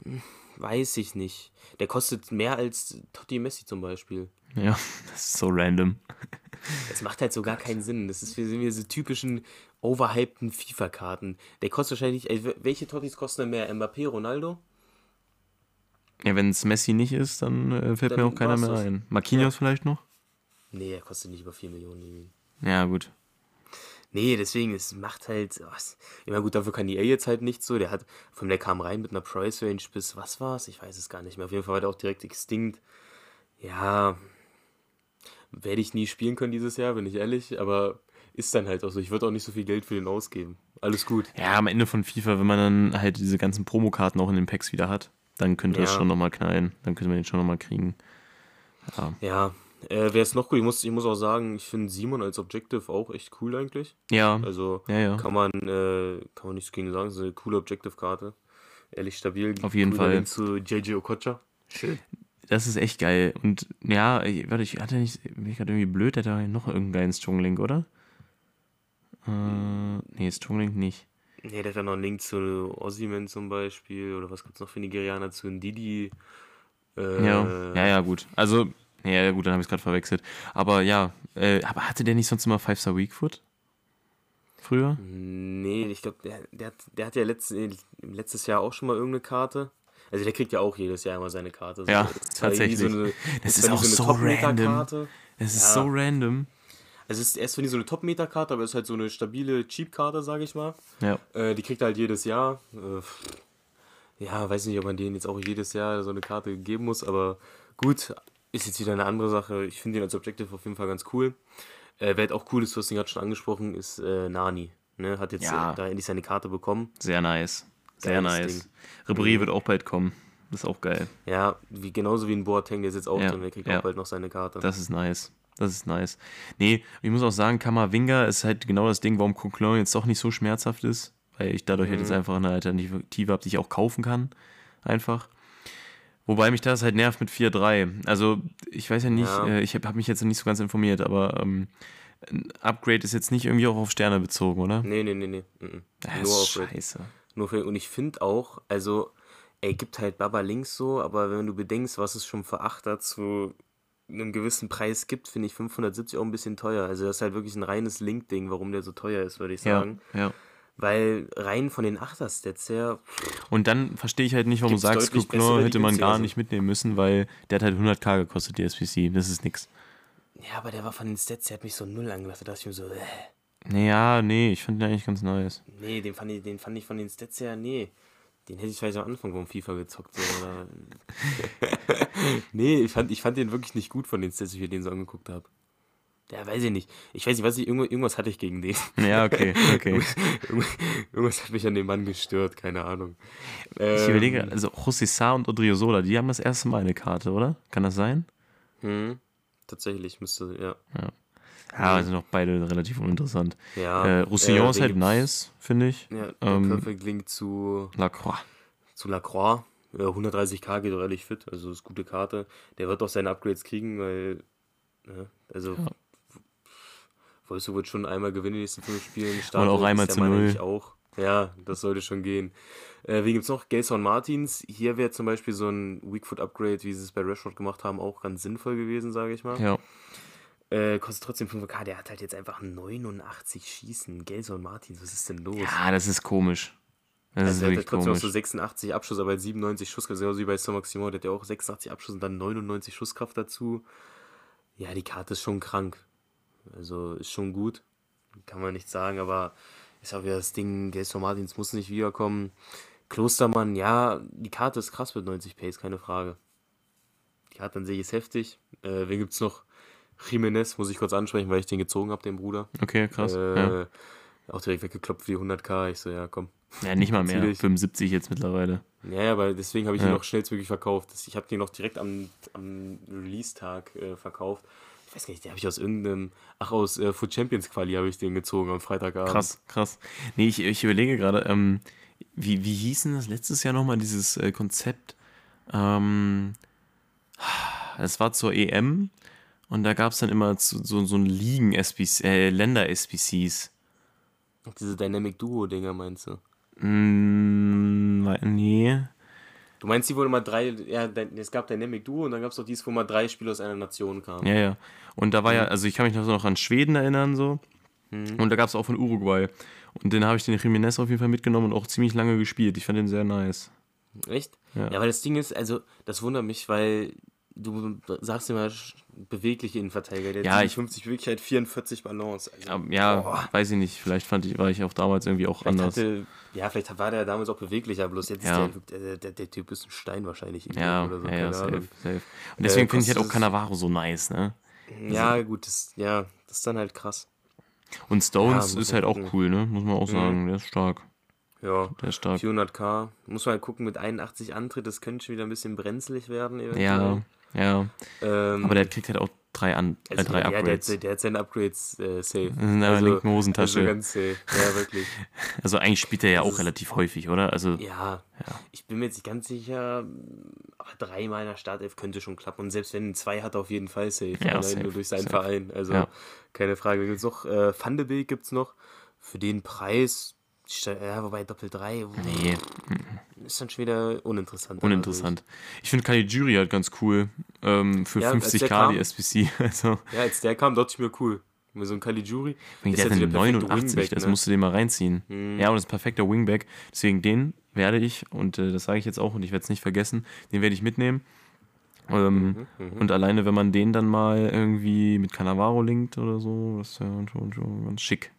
hm, weiß ich nicht. Der kostet mehr als Totti Messi zum Beispiel. ja, das ist so random. Das macht halt so gar keinen Sinn. Das ist wie wie diese typischen overhypten FIFA-Karten. Der kostet wahrscheinlich. Also welche Tottis kosten denn mehr? Mbappé, Ronaldo? Ja, wenn es Messi nicht ist, dann äh, fällt Dann mir auch keiner mehr ein. Marquinhos vielleicht noch? Nee, er kostet nicht über 4 Millionen. Ja, gut. Nee, deswegen, es macht halt. Was, immer gut, dafür kann EA jetzt halt nicht so. Der hat, von der kam rein mit einer Price Range bis, was war's? Ich weiß es gar nicht mehr. Auf jeden Fall war der auch direkt extinct. Ja, werde ich nie spielen können dieses Jahr, bin ich ehrlich, aber ist dann halt auch so. Ich würde auch nicht so viel Geld für den ausgeben. Alles gut. Ja, am Ende von FIFA, wenn man dann halt diese ganzen Promokarten auch in den Packs wieder hat, dann könnte das Ja. schon nochmal knallen. Dann könnte man den schon nochmal kriegen. Ja, äh, wer ist noch cool? Ich muss, ich muss auch sagen, ich finde Simon als Objective auch echt cool eigentlich. Ja, Also ja, ja. kann man, äh, kann man nichts gegen sagen. Das ist eine coole Objective-Karte. Ehrlich stabil. Auf jeden Fall. Zu JJ Okocha. Schön. Das ist echt geil. Und ja, ich, warte, ich hatte nicht, bin ich gerade irgendwie blöd, da noch irgendeinen geilen Strong-Link, oder? Äh, nee, Strong-Link nicht. Nee, der hat ja noch einen Link zu Ossiman zum Beispiel. Oder was gibt's noch für Nigerianer? Zu Ndidi. Äh, Ja, ja, ja, gut. Also, ja, gut, dann habe ich es gerade verwechselt. Aber ja, äh, aber hatte der nicht sonst immer 5-Star Weakfoot? Früher? Nee, ich glaube, der, der, hat, der hat ja letztes, letztes Jahr auch schon mal irgendeine Karte. Also der kriegt ja auch jedes Jahr immer seine Karte. So, Ja, das tatsächlich. eine, Das ist auch so Top-Meter-Karte. Es ist Ja. so random. Also es ist erst nie so eine Top-Meter-Karte, aber es ist halt so eine stabile Cheap-Karte, sage ich mal. Ja. Äh, die kriegt er halt jedes Jahr. Äh, ja, weiß nicht, ob man denen jetzt auch jedes Jahr so eine Karte geben muss, aber gut, ist jetzt wieder eine andere Sache. Ich finde den als Objective auf jeden Fall ganz cool. Äh, wer halt auch cool ist, du hast ihn gerade schon angesprochen, ist äh, Nani. Ne? Hat jetzt Ja. äh, da endlich seine Karte bekommen. Sehr nice. Sehr Geiles nice. Ribéry Mhm. wird auch bald kommen. Das ist auch geil. Ja, wie, genauso wie ein Boateng, der ist jetzt auch Ja, drin, der kriegt ja. auch bald noch seine Karte. Das ist nice. Das ist nice. Nee, ich muss auch sagen, Kammerwinger ist halt genau das Ding, warum Coquelin jetzt doch nicht so schmerzhaft ist. Weil ich dadurch halt Mhm. jetzt einfach eine Alternative habe, die ich auch kaufen kann. Einfach. Wobei mich das halt nervt mit 4-3. Also, ich weiß ja nicht, Ja. äh, ich habe hab mich jetzt nicht so ganz informiert, aber ähm, ein Upgrade ist jetzt nicht irgendwie auch auf Sterne bezogen, oder? Nee, nee, nee, nee. mhm. Das Nur ist auf scheiße. Nur für, und ich finde auch, also, er gibt halt Baba links so, aber wenn du bedenkst, was es schon für Achter zu einem gewissen Preis gibt, finde ich 570 auch ein bisschen teuer. Also, das ist halt wirklich ein reines Link-Ding, warum der so teuer ist, würde ich Ja, sagen. ja. Weil rein von den Achter-Stats her, Und dann verstehe ich halt nicht, warum du sagst, die hätte man gar nicht mitnehmen müssen, weil der hat halt 100k gekostet, die SPC. Das ist nix. ja, aber der war von den Stats, der hat mich so null angelassen. Da dachte ich mir so, äh, Naja, nee, ich finde den eigentlich ganz nice. nee, den fand, ich, den fand ich von den Stats her, nee. Den hätte ich vielleicht am Anfang vom FIFA gezockt. So, oder nee, ich fand, ich fand den wirklich nicht gut von den Stats, wie ich mir den so angeguckt habe. Ja, weiß ich nicht. Ich weiß nicht, was ich, irgendwas, hatte ich gegen den. Ja, okay, okay. Irgendwas- hat mich an dem Mann gestört, keine Ahnung. Ich Ähm, überlege, also José und Odriozola, die haben das erste Mal eine Karte, oder? Kann das sein? Hm, tatsächlich müsste, ja. Ja, sind auch beide relativ uninteressant. Ja. Äh, Roussillon äh, ist halt nice, finde ich. Ja, Ähm, Perfect Link zu, Lacroix. zu Lacroix. Ja, 130k geht ehrlich fit, also ist gute Karte. Der wird doch seine Upgrades kriegen, weil. Ne, also. Ja. Wolfsburg wird schon einmal gewinnen in den nächsten fünf Spielen. Und auch einmal zu null. auch. Ja, das sollte schon gehen. Äh, wen gibt's noch? Gelson Martins. Hier wäre zum Beispiel so ein Weakfoot-Upgrade, wie sie es bei Rashford gemacht haben, auch ganz sinnvoll gewesen, sage ich mal. Ja. Äh, kostet trotzdem 5k. Der hat halt jetzt einfach 89 Schießen. Gelson Martins, was ist denn los? ja, das ist komisch. Das Also ist der hat halt trotzdem auch komisch. so 86 Abschuss, aber halt 97 Schusskraft, genauso wie bei Saint-Maximin, der hat ja auch 86 Abschuss und dann 99 Schusskraft dazu. Ja, die Karte ist schon krank. Also ist schon gut. Kann man nicht sagen, aber ist auch wieder das Ding, Gelson Martins muss nicht wiederkommen. Klostermann, ja, die Karte ist krass mit 90 Pace, keine Frage. Die Karte an sich ist heftig. Äh, wen gibt's noch? Jimenez muss ich kurz ansprechen, weil ich den gezogen habe, den Bruder. Okay, krass. Äh, ja. Auch direkt weggekloppt für die 100k. Ich so, ja, komm. ja, nicht mal mehr. ziemlich. 75 jetzt mittlerweile. Ja, aber deswegen habe ich Ja. ihn noch schnellstmöglich verkauft. Ich habe den noch direkt am, am Release-Tag äh, verkauft. Ich weiß gar nicht, den habe ich aus irgendeinem, ach, aus äh, Food Champions Quali habe ich den gezogen am Freitagabend. Krass, krass. Nee, ich, ich überlege gerade, ähm, wie, wie hieß denn das letztes Jahr nochmal, dieses äh, Konzept? Ähm, es war zur EM und da gab es dann immer so, so, so ein Ligen-SPC, äh, Länder-SPCs. Diese Dynamic Duo-Dinger meinst du? Mm, nee. Du meinst die, wo immer drei, ja, es gab Dynamic Duo und dann gab es doch dies, wo mal drei Spieler aus einer Nation kamen. Ja, ja. Und da war ja, also ich kann mich noch so noch an Schweden erinnern, so. Mhm. Und da gab es auch von Uruguay. Und den habe ich den Jiménez auf jeden Fall mitgenommen und auch ziemlich lange gespielt. Ich fand den sehr nice. Echt? Ja. Ja. weil das Ding ist, also, das wundert mich, weil du sagst immer bewegliche Innenverteidiger. Der Ja, ich- 50 Beweglichkeit, 44 Balance. Also, Ja, ja boah. weiß ich nicht. Vielleicht fand ich, war ich auch damals irgendwie auch Vielleicht anders. hatte, ja, vielleicht war der damals auch beweglicher, bloß jetzt Ja. ist der, der, der, der Typ ist ein Stein wahrscheinlich. Ja, oder so, ja, ja, safe, safe. Und deswegen Äh, finde ich halt auch Cannavaro so nice, ne? Ja, gut, das, ja, das ist dann halt krass. Und Stones Ja, ist halt auch gucken. cool, ne? Muss man auch sagen. Der ist stark. Ja, Der ist stark. 400k. Muss man halt gucken, mit 81 Antritt, das könnte schon wieder ein bisschen brenzlig werden. Eventuell. ja. Ähm, Aber der kriegt halt auch drei, an, äh, also, drei ja, der, Upgrades. hat- der hat seine Upgrades äh, safe. In der linken Hosentasche. Also ganz safe. Ja, wirklich. Also eigentlich spielt er ja Das auch relativ häufig, oder? Also, Ja, ich bin mir jetzt nicht ganz sicher, aber dreimal in der Startelf könnte schon klappen. Und selbst wenn er zwei hat, auf jeden Fall safe. Ja, Allein safe, nur durch seinen safe. Verein. Also Ja. keine Frage. Gibt's noch äh, Beek gibt's noch. Für den Preis, ja, wobei Doppel 3 nee, ist dann schon wieder uninteressant. uninteressant. Ich finde Caligiuri halt ganz cool. Ähm, für Ja, als der 50k kam- die SPC. Also, ja, als der kam, dachte ich mir cool. Mit so einem Caligiuri. der ist hat eine der perfekte 89, Wingback, das ne? musst du dir mal reinziehen. Mhm. Ja, und das ist ein perfekter Wingback. Deswegen den werde ich, und äh, das sage ich jetzt auch und ich werde es nicht vergessen, den werde ich mitnehmen. Ähm, Mhm, Und alleine, wenn man den dann mal irgendwie mit Cannavaro linkt oder so, das ist ja schon, schon ganz schick.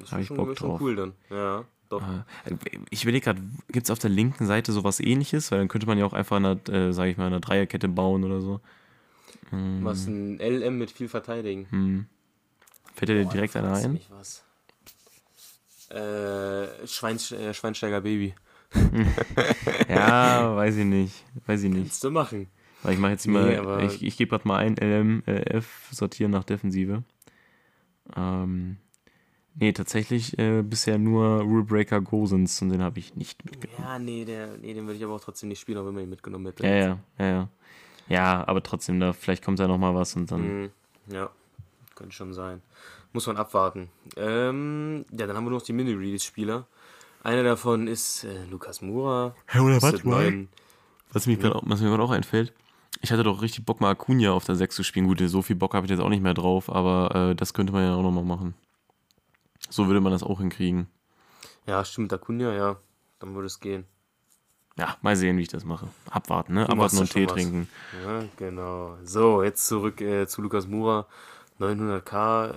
Das ist ich schon, Bock schon drauf. cool dann. Ja, doch. Äh, Ich überlege gerade, gibt es auf der linken Seite sowas ähnliches? Weil dann könnte man ja auch einfach eine, äh, sage ich mal, eine Dreierkette bauen oder so. Was ein LM mit viel verteidigen. Hm. Fällt dir direkt einer ein? was. Äh, Schweinst äh, Schweinsteiger Baby. Ja, weiß ich nicht. Weiß ich nicht. Kannst du machen. Weil ich mache jetzt Nee, mal, ich, ich gebe gerade mal ein LM, äh, F, sortieren nach Defensive. Ähm, nee, tatsächlich äh, bisher nur Rule Breaker Gosens und den habe ich nicht mitgenommen. Ja, nee, der, nee, den würde ich aber auch trotzdem nicht spielen, auch wenn man ihn mitgenommen hätte. Ja, ja, ja, ja. Ja, aber trotzdem, da vielleicht kommt da noch mal was und dann. Mhm. Ja, könnte schon sein. Muss man abwarten. Ähm, ja, dann haben wir noch die Mini-Release-Spieler. Einer davon ist äh, Lukas Mura. Hey, oder Was, was mir gerade auch einfällt, ich hatte doch richtig Bock, mal Acuna auf der 6 zu spielen. Gut, so viel Bock habe ich jetzt auch nicht mehr drauf, aber äh, das könnte man ja auch nochmal machen. So würde man das auch hinkriegen. Ja, stimmt, Acuna, ja. Dann würde es gehen. Ja, mal sehen, wie ich das mache. Abwarten, ne? Du Abwarten und Tee was. trinken. Ja, genau. So, jetzt zurück äh, zu Lukas Mura. 900k.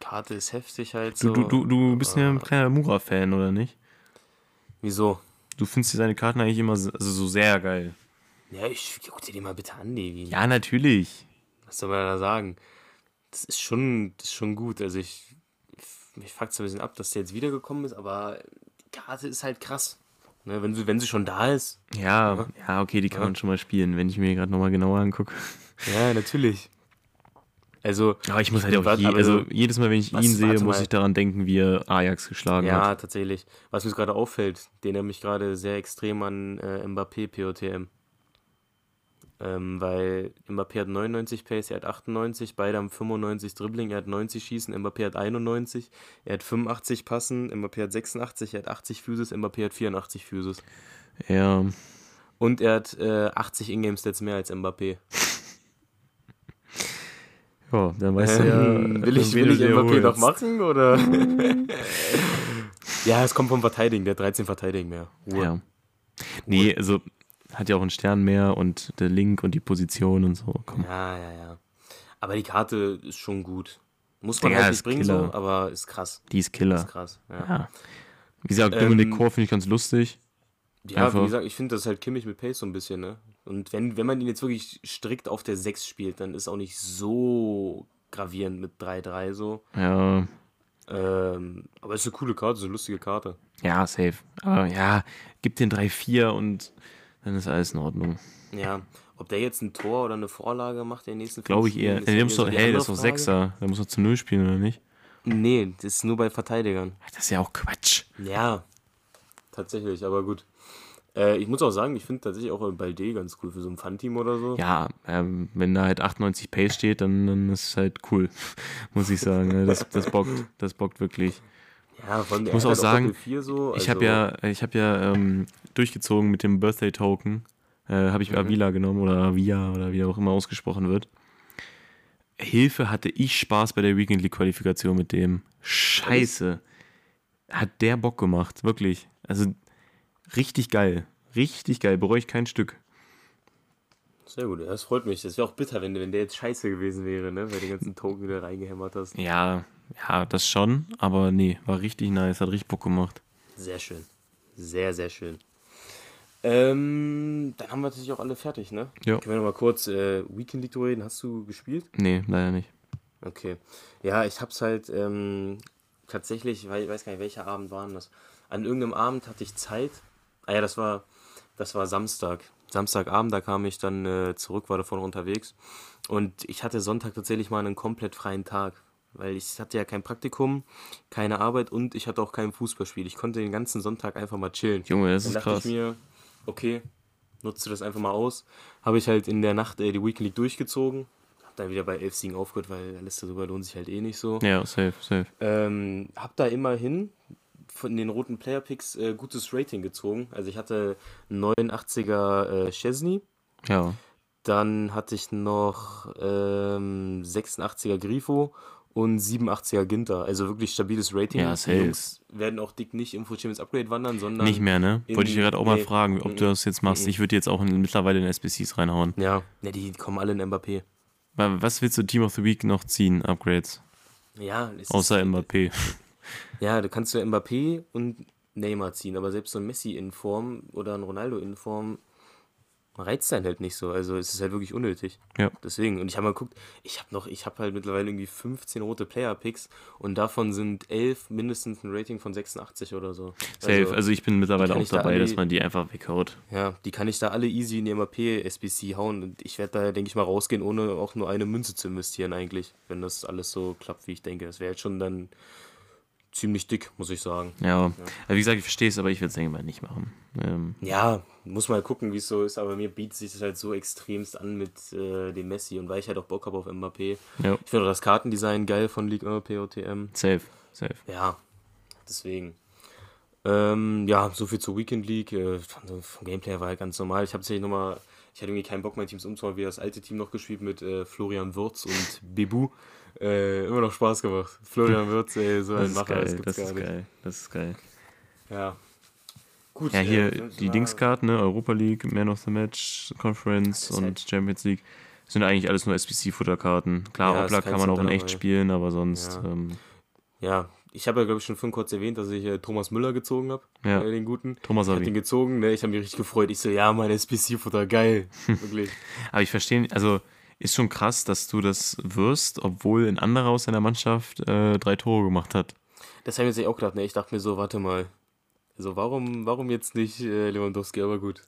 Karte ist heftig halt Du, so. du, du, du bist ja ein kleiner Mura-Fan, oder nicht? Wieso? Du findest seine Karten eigentlich immer so, also so sehr geil. Ja, ich guck dir die mal bitte an, Devi. Ja, natürlich. Was soll man da sagen? Das ist schon, das ist schon gut. Also ich, mich fuckt so ein bisschen ab, dass der jetzt wiedergekommen ist, aber die Karte ist halt krass. Ne, wenn, sie, wenn sie schon da ist. Ja, ja, okay, die kann Ja. man schon mal spielen, wenn ich mir gerade nochmal genauer angucke. Ja, natürlich. Also, Aber ich muss halt auch je, also so- jedes Mal, wenn ich Was- ihn sehe, muss mal. ich daran denken, wie er Ajax geschlagen ja, hat. tatsächlich. Was mir gerade auffällt, den erinnert mich gerade sehr extrem an äh, Mbappé POTM. Ähm, weil Mbappé hat 99 Pace, er hat 98, beide haben 95 Dribbling, er hat 90 Schießen, Mbappé hat 91, er hat 85 Passen, Mbappé hat 86, er hat 80 Physis, Mbappé hat 84 Physis. Ja, Und er hat äh, 80 Ingame-Stats mehr als Mbappé. ja dann weißt du Ähm, ja, will ich, will du ich Mbappé noch machen oder? ja, es kommt vom Verteidigen, der hat 13 Verteidigen mehr. Ruhe. Ja. Nee, also hat ja auch einen Stern mehr und der Link und die Position und so. Komm. Ja, ja, ja. Aber die Karte ist schon gut. Muss man Digga, halt nicht bringen so, aber ist krass. Die ist Killer. Ist krass. Ja, Ja. Wie gesagt, Ähm, Dominik Kor finde ich ganz lustig. ja Einfach. wie gesagt, ich finde das halt Kimmich mit Pace so ein bisschen, ne? Und wenn, wenn man ihn jetzt wirklich strikt auf der 6 spielt, dann ist auch nicht so gravierend mit 3-3 so. Ja, Ähm, aber es ist eine coole Karte, so eine lustige Karte. ja, safe. Aber ja, gib den 3-4 und dann ist alles in Ordnung. Ja, ob der jetzt ein Tor oder eine Vorlage macht in den nächsten Glaube ich eher. Der muss doch, hey, das ist doch. Sechser. Der muss doch zu Null spielen, oder nicht? Nee, das ist nur bei Verteidigern. Das ist ja auch Quatsch. Ja, tatsächlich, aber gut. Äh, ich muss auch sagen, ich finde tatsächlich auch Balde ganz cool für so ein Fun-Team oder so. Ja, ähm, wenn da halt 98 Pace steht, dann, dann ist es halt cool, muss ich sagen. ne? Das, das bockt, das bockt wirklich. Ja, allem der muss hat auch halt sagen, Doppel 4 so, Ich also- habe ja, ich habe ja ähm, durchgezogen mit dem Birthday Token. Äh, habe ich Avila genommen oder Avia oder wie auch immer ausgesprochen wird. Hilfe hatte ich Spaß bei der Weekend League Qualifikation mit dem. Scheiße. Hat der Bock gemacht, wirklich. Also richtig geil. Richtig geil. Bereue ich kein Stück. Sehr gut, das freut mich. Das wäre auch bitter, wenn, wenn der jetzt scheiße gewesen wäre, ne? Weil du den ganzen Token wieder reingehämmert hast. Ja, ja, das schon. Aber nee, war richtig nice. Hat richtig Bock gemacht. Sehr schön. Sehr, sehr schön. Ähm, dann haben wir natürlich auch alle fertig, ne? Ja. Können wir nochmal kurz äh, Weekend League reden? Hast du gespielt? Nee, leider nicht. Okay. Ja, ich hab's halt ähm, tatsächlich, weil ich weiß gar nicht, welcher Abend war das. An irgendeinem Abend hatte ich Zeit. Ah ja, das war, das war Samstag. Samstagabend, da kam ich dann äh, zurück, war davon unterwegs. Und ich hatte Sonntag tatsächlich mal einen komplett freien Tag. Weil ich hatte ja kein Praktikum, keine Arbeit und ich hatte auch kein Fußballspiel. Ich konnte den ganzen Sonntag einfach mal chillen. Junge, das Dann ist dachte krass. ich mir, okay, nutze das einfach mal aus. Habe ich halt in der Nacht äh, die Weekend League durchgezogen. Hab dann wieder bei elf Siegen aufgehört, weil alles darüber lohnt sich halt eh nicht so. Ja, safe, safe. Ähm, hab da immerhin von den roten Player Picks äh, gutes Rating gezogen. Also ich hatte einen 89er äh, Chesney, Ja. dann hatte ich noch ähm, 86er Grifo und 87er Ginter. Also wirklich stabiles Rating. Ja, Die safe. Jungs werden auch dick nicht im Full Champions Upgrade wandern, sondern Nicht mehr, ne? Wollte ich dir gerade auch mal nee. fragen, ob du das jetzt machst. Ich würde jetzt auch in, mittlerweile in SBCs reinhauen. Ja, ja, die kommen alle in Mbappé. Wa- Was willst du Team of the Week noch ziehen, Upgrades? Ja, Außer Mbappé. Ja, du kannst ja Mbappé und Neymar ziehen, aber selbst so ein Messi in Form oder ein Ronaldo in Form reizt einen halt nicht so. Also es ist halt wirklich unnötig. Ja. Deswegen. Und ich habe mal geguckt, ich habe noch, ich habe halt mittlerweile irgendwie 15 rote Player-Picks und davon sind 11 mindestens ein Rating von 86 oder so. Safe. Also, ich bin mittlerweile auch da dabei, alle- dass man die einfach weghaut. Ja, die kann ich da alle easy in die MAP-SBC hauen und ich werde da, denke ich mal, rausgehen, ohne auch nur eine Münze zu investieren eigentlich, wenn das alles so klappt, wie ich denke. Das wäre jetzt schon dann ziemlich dick, muss ich sagen. Ja. Also wie gesagt, ich verstehe es, aber ich würde es mal nicht machen. Ähm, Ja, muss mal gucken, wie es so ist, aber mir bietet sich das halt so extremst an mit äh, dem Messi und weil ich halt auch Bock habe auf Mbappé. ja. Ich finde auch das Kartendesign geil von League Mbappé OTM. Safe. Safe. Ja, deswegen. Ähm, ja, so viel zur Weekend League. Äh, vom, Gameplay war halt ganz normal. Ich habe tatsächlich nochmal, ich hatte irgendwie keinen Bock, mein Teams umzubauen, wie das alte Team noch gespielt mit äh, Florian Würz und Bebu. Äh, immer noch Spaß gemacht. Florian Würz, ey, so Das ein Macher, das geil. gibt's Das gar ist nicht. geil. Das ist geil. Ja. Gut, Ja, hier äh, die Dingskarten, ne? Europa League, Man of the Match, Conference Das und halt- Champions League sind eigentlich alles nur SBC-Futterkarten. Klar, Ja, Oblak kein kann man auch in echt spielen, aber sonst, Ja. ähm, Ja, ich habe ja, glaube ich, schon vorhin kurz erwähnt, dass ich äh, Thomas Müller gezogen habe. Ja. Äh, den guten. Thomas Ich habe den gezogen, ne? Ich habe mich richtig gefreut. Ich so, ja, mein SPC-Futter, geil. Wirklich. Aber ich verstehe, also ist schon krass, dass du das wirst, obwohl ein anderer aus deiner Mannschaft äh, drei Tore gemacht hat. Das habe ich jetzt auch gedacht, ne? Ich dachte mir so, warte mal. Also, warum, warum jetzt nicht äh, Lewandowski? Aber gut.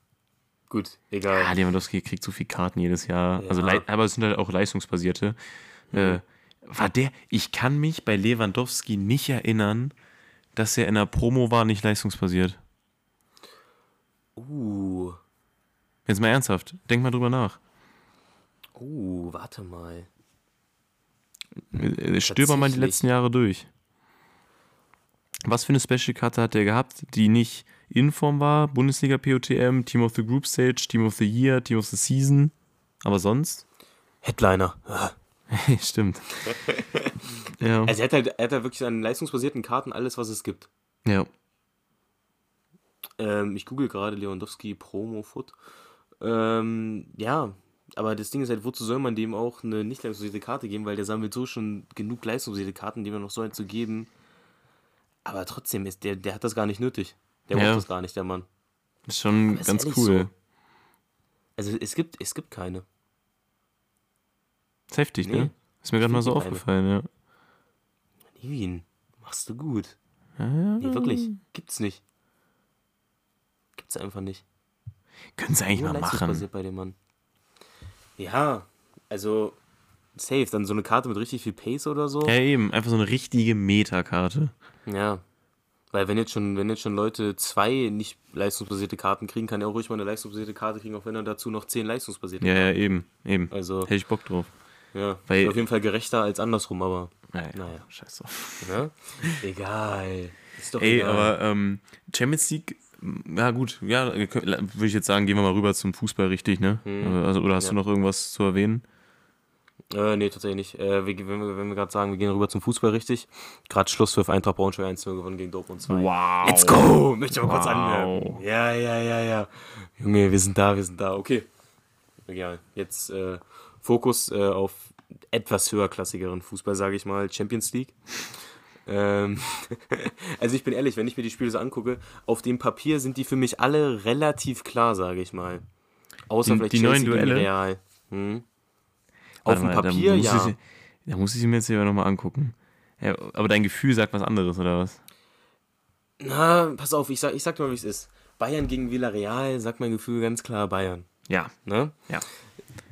Gut, egal. Ja, Lewandowski kriegt so viel Karten jedes Jahr. Ja. Also, aber es sind halt auch leistungsbasierte. Äh, war der, ich kann mich bei Lewandowski nicht erinnern, dass er in der Promo war, nicht leistungsbasiert. Uh, Jetzt mal ernsthaft, denk mal drüber nach. Uh, warte mal. Äh, Stöber mal die letzten Jahre durch. Was für eine Special-Karte hat der gehabt, die nicht in Form war? Bundesliga POTM, Team of the Group Stage, Team of the Year, Team of the Season. Aber sonst? Headliner. Stimmt. ja. Also er hat halt, er hat halt wirklich an leistungsbasierten Karten alles, was es gibt. ja. Ähm, ich google gerade Lewandowski Promo Foot. Ähm, ja, aber das Ding ist halt, wozu soll man dem auch eine nicht leistungsbasierte Karte geben, weil der sammelt so schon genug leistungsbasierte Karten, die man noch so halt zu geben. Aber trotzdem ist der, der hat das gar nicht nötig. Der Ja. braucht das gar nicht, der Mann. Ist schon Aber ist ganz ehrlich cool. so. Also es gibt, es gibt keine. Ist heftig, Nee, ne? Ist mir gerade mal so keine. aufgefallen, ja. Nevin, machst du gut. ja. Nee, wirklich. Gibt's nicht. Gibt's einfach nicht. Können sie eigentlich Nur mal machen. leistungsbasiert bei dem Mann. Ja, also safe. Dann so eine Karte mit richtig viel Pace oder so. Ja, eben. Einfach so eine richtige Metakarte. Ja. Weil wenn jetzt schon, wenn jetzt schon Leute zwei nicht leistungsbasierte Karten kriegen, kann er auch ruhig mal eine leistungsbasierte Karte kriegen, auch wenn er dazu noch zehn leistungsbasierte Ja, ja, Karten eben. Eben. Also, Hätte ich Bock drauf. ja. weil- auf jeden Fall gerechter als andersrum, aber Naja, Naja. scheiß drauf. ne? egal. Ist doch Ey, egal. aber ähm, Champions League, ja gut, ja, würde ich jetzt sagen, gehen wir mal rüber zum Fußball, richtig, ne? Hm. Also, oder hast Ja. du noch irgendwas zu erwähnen? Äh, nee, tatsächlich nicht. Äh, wir, wenn wir, wir gerade sagen, wir gehen rüber zum Fußball, richtig. Gerade Schlusspfiff Eintracht Braunschweig 1 gewonnen gegen Dortmund 2. Wow. Let's go! Möchte ich mal kurz Wow. anmerken. Ja, ja, ja, ja. Junge, wir sind da, wir sind da. Okay. Egal. Jetzt äh, Fokus äh, auf etwas höherklassigeren Fußball, sage ich mal. Champions League. Ähm, also ich bin ehrlich, wenn ich mir die Spiele so angucke, auf dem Papier sind die für mich alle relativ klar, sage ich mal. Außer Die- vielleicht die neuen Chelsea gegen Duelle? Real. Hm. Auf dem mal, Papier, ja. Ich, da muss ich sie mir jetzt hier nochmal angucken. Ja, aber dein Gefühl sagt was anderes, oder was? Na, pass auf, ich sag, ich sag dir mal, wie es ist. Bayern gegen Villarreal, sagt mein Gefühl ganz klar Bayern. Ja, Ne? ja.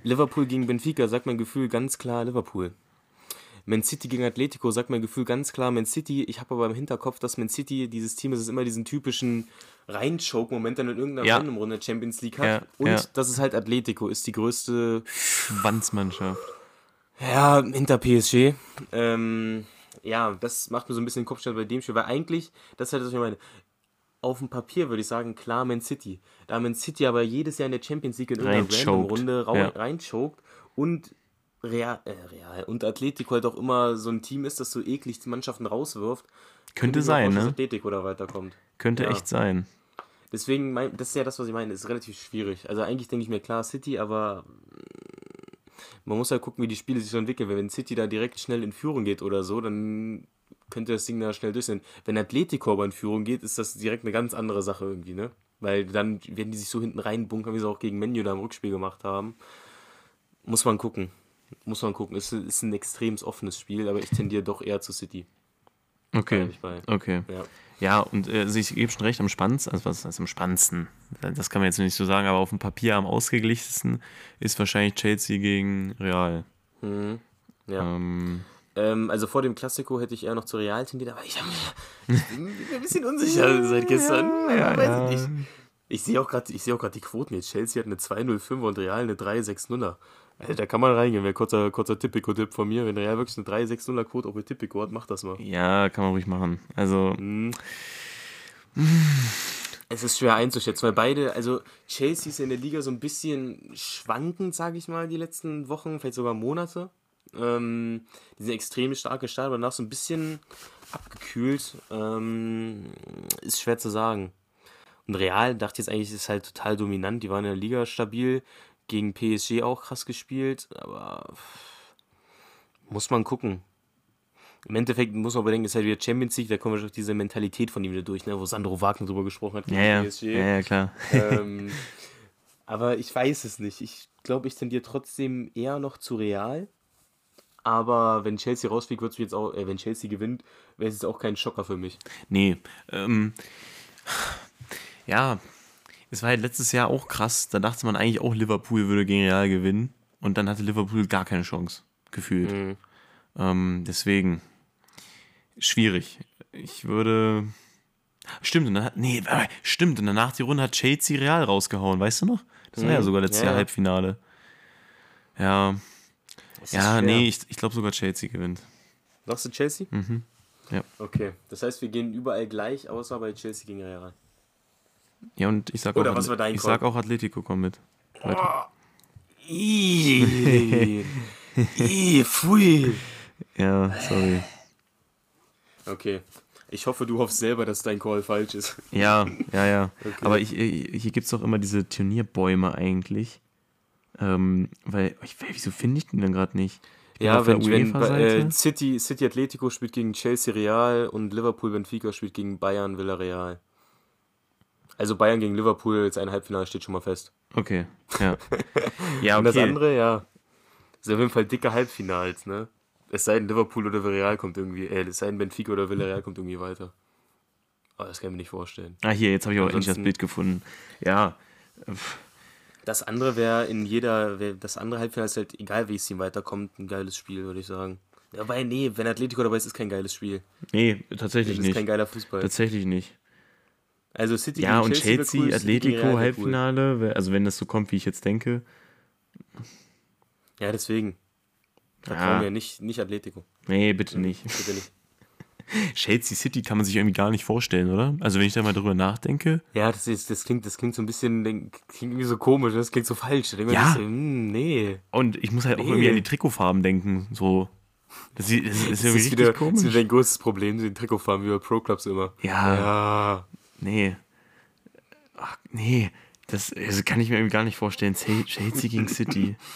Liverpool gegen Benfica, sagt mein Gefühl ganz klar Liverpool. Man City gegen Atletico, sagt mein Gefühl ganz klar Man City. Ich habe aber im Hinterkopf, dass Man City, dieses Team, das ist immer diesen typischen Reinchoke-Moment dann in irgendeiner Ja. Runde Champions League hat. Ja, Und ja. das ist halt Atletico, ist die größte, Schwanzmannschaft. ja, hinter PSG. Ähm, ja, das macht mir so ein bisschen den Kopfstand bei dem Spiel, weil eigentlich, das ist halt, was ich meine. Auf dem Papier würde ich sagen, klar, Man City. Da Man City aber jedes Jahr in der Champions League in irgendeiner. Random-Runde rau- Ja. reinchoked und Real, äh, Real und Atletico halt auch immer so ein Team ist, das so eklig die Mannschaften rauswirft. Könnte sein, ne? Atletico da weiterkommt. Könnte Ja. echt sein. Deswegen, mein, das ist ja das, was ich meine, ist relativ schwierig. Also eigentlich denke ich mir, klar, City, aber man muss halt gucken, wie die Spiele sich so entwickeln. Weil wenn City da direkt schnell in Führung geht oder so, dann könnte das Ding da schnell durch sein. Wenn Atletico aber in Führung geht, ist das direkt eine ganz andere Sache irgendwie, ne? Weil dann werden die sich so hinten reinbunkern, wie sie auch gegen Menu da im Rückspiel gemacht haben. Muss man gucken. Muss man gucken. Es ist ein extrem offenes Spiel, aber ich tendiere doch eher zu City. Okay. Ich. Okay. Ja. Ja, und äh, also ich gebe schon recht, am spannendsten, also was heißt am spannendsten? Das kann man jetzt nicht so sagen, aber auf dem Papier am ausgeglichensten ist wahrscheinlich Chelsea gegen Real. Mhm. Ja. Ähm, Ähm, also vor dem Klassiko hätte ich eher noch zu Real tendiert, aber ich, hab, ich bin mir ein bisschen unsicher seit gestern. ja, weiß ja. ich nicht. Ich sehe auch gerade seh die Quoten jetzt. Chelsea hat eine 2,05er und Real eine 3,60er. Also, da kann man reingehen. Wäre kurzer, kurzer Tipico-Tipp von mir. Wenn Real wirklich eine 3,60er Quote auch bei Tipico hat, macht das mal. ja, kann man ruhig machen. Also, Mhm. Es ist schwer einzuschätzen, weil beide, also Chelsea ist in der Liga so ein bisschen schwankend, sage ich mal, die letzten Wochen, vielleicht sogar Monate. Ähm, die sind extrem stark gestartet, aber danach so ein bisschen abgekühlt. Ähm, ist schwer zu sagen. Und Real dachte jetzt eigentlich, ist halt total dominant. Die waren in der Liga stabil, gegen PSG auch krass gespielt, aber muss man gucken. Im Endeffekt muss man bedenken, ist halt wieder Champions League, da kommen wir durch diese Mentalität von ihm wieder durch, ne, wo Sandro Wagner drüber gesprochen hat ja, PSG. ja, ja, klar. ähm, aber ich weiß es nicht. Ich glaube, ich tendiere trotzdem eher noch zu Real. Aber wenn Chelsea rausfliegt, wird es jetzt auch, äh, wenn Chelsea gewinnt, wäre es jetzt auch kein Schocker für mich. Nee, ähm, ja, es war halt letztes Jahr auch krass. Da dachte man eigentlich auch, Liverpool würde gegen Real gewinnen. Und dann hatte Liverpool gar keine Chance, gefühlt. Mhm. Ähm, deswegen, schwierig. Ich würde. Stimmt, und dann, nee, stimmt, und danach die Runde hat Chelsea Real rausgehauen, weißt du noch? Das war ja Mhm, sogar letztes ja, Jahr ja. Halbfinale. Ja, ja, schwer. nee, ich, ich glaube sogar Chelsea gewinnt. Sagst du Chelsea? Mhm. Ja. Okay. Das heißt, wir gehen überall gleich, außer bei Chelsea gegen Real. Ja, und ich sag Oder auch, was dein ich sag auch Atletico kommt mit. Weiter. Ih, Ih, pfui. Ja, sorry. Okay. Ich hoffe, du hoffst selber, dass dein Call falsch ist. Ja, ja, ja. Okay. Aber ich, hier gibt es doch immer diese Turnierbäume eigentlich. Ähm, weil, ich, wieso finde ich den denn gerade nicht? Ja, wenn, wenn äh, City, City Atletico spielt gegen Chelsea Real und Liverpool Benfica spielt gegen Bayern Villarreal. Also Bayern gegen Liverpool als ein Halbfinale steht schon mal fest. Okay, ja. Ja, Und das okay. andere, ja. Ist auf jeden Fall dicke Halbfinals, ne? Es sei denn, Liverpool oder Villarreal kommt irgendwie, äh, es sei denn, Benfica oder Villarreal kommt irgendwie weiter. Aber das kann ich mir nicht vorstellen. Ah, hier, jetzt habe ich auch endlich das Bild gefunden. Ja, Das andere wäre in jeder, wär, das andere Halbfinale ist halt, egal wie es Team weiterkommt, ein geiles Spiel, würde ich sagen. Ja, Wobei, nee, wenn Atletico dabei ist, ist kein geiles Spiel. nee, Das tatsächlich ist nicht. kein geiler Fußball. Tatsächlich nicht. Also City Ja, und wär Chelsea, cool, Atletico, cool. Halbfinale, wär- also wenn das so kommt, wie ich jetzt denke. Ja, deswegen. Da Ja. trauen wir nicht, nicht Atletico. Nee, bitte nicht. Bitte nicht. Chelsea City kann man sich irgendwie gar nicht vorstellen, oder? Also wenn ich da mal drüber nachdenke. Ja, das, ist, das, klingt, das klingt so ein bisschen, klingt irgendwie so komisch, das klingt so falsch. Ja. so, hm, nee. Und ich muss halt auch Nee. irgendwie an die Trikotfarben denken. So. Das, ist- das ist Das irgendwie ist richtig wieder, das ist komisch. wieder dein größtes Problem, den Trikotfarben wie bei Pro Clubs immer. Ja. Ja. Nee. Ach, nee. Das, das kann ich mir irgendwie gar nicht vorstellen. Chel- Chelsea gegen City.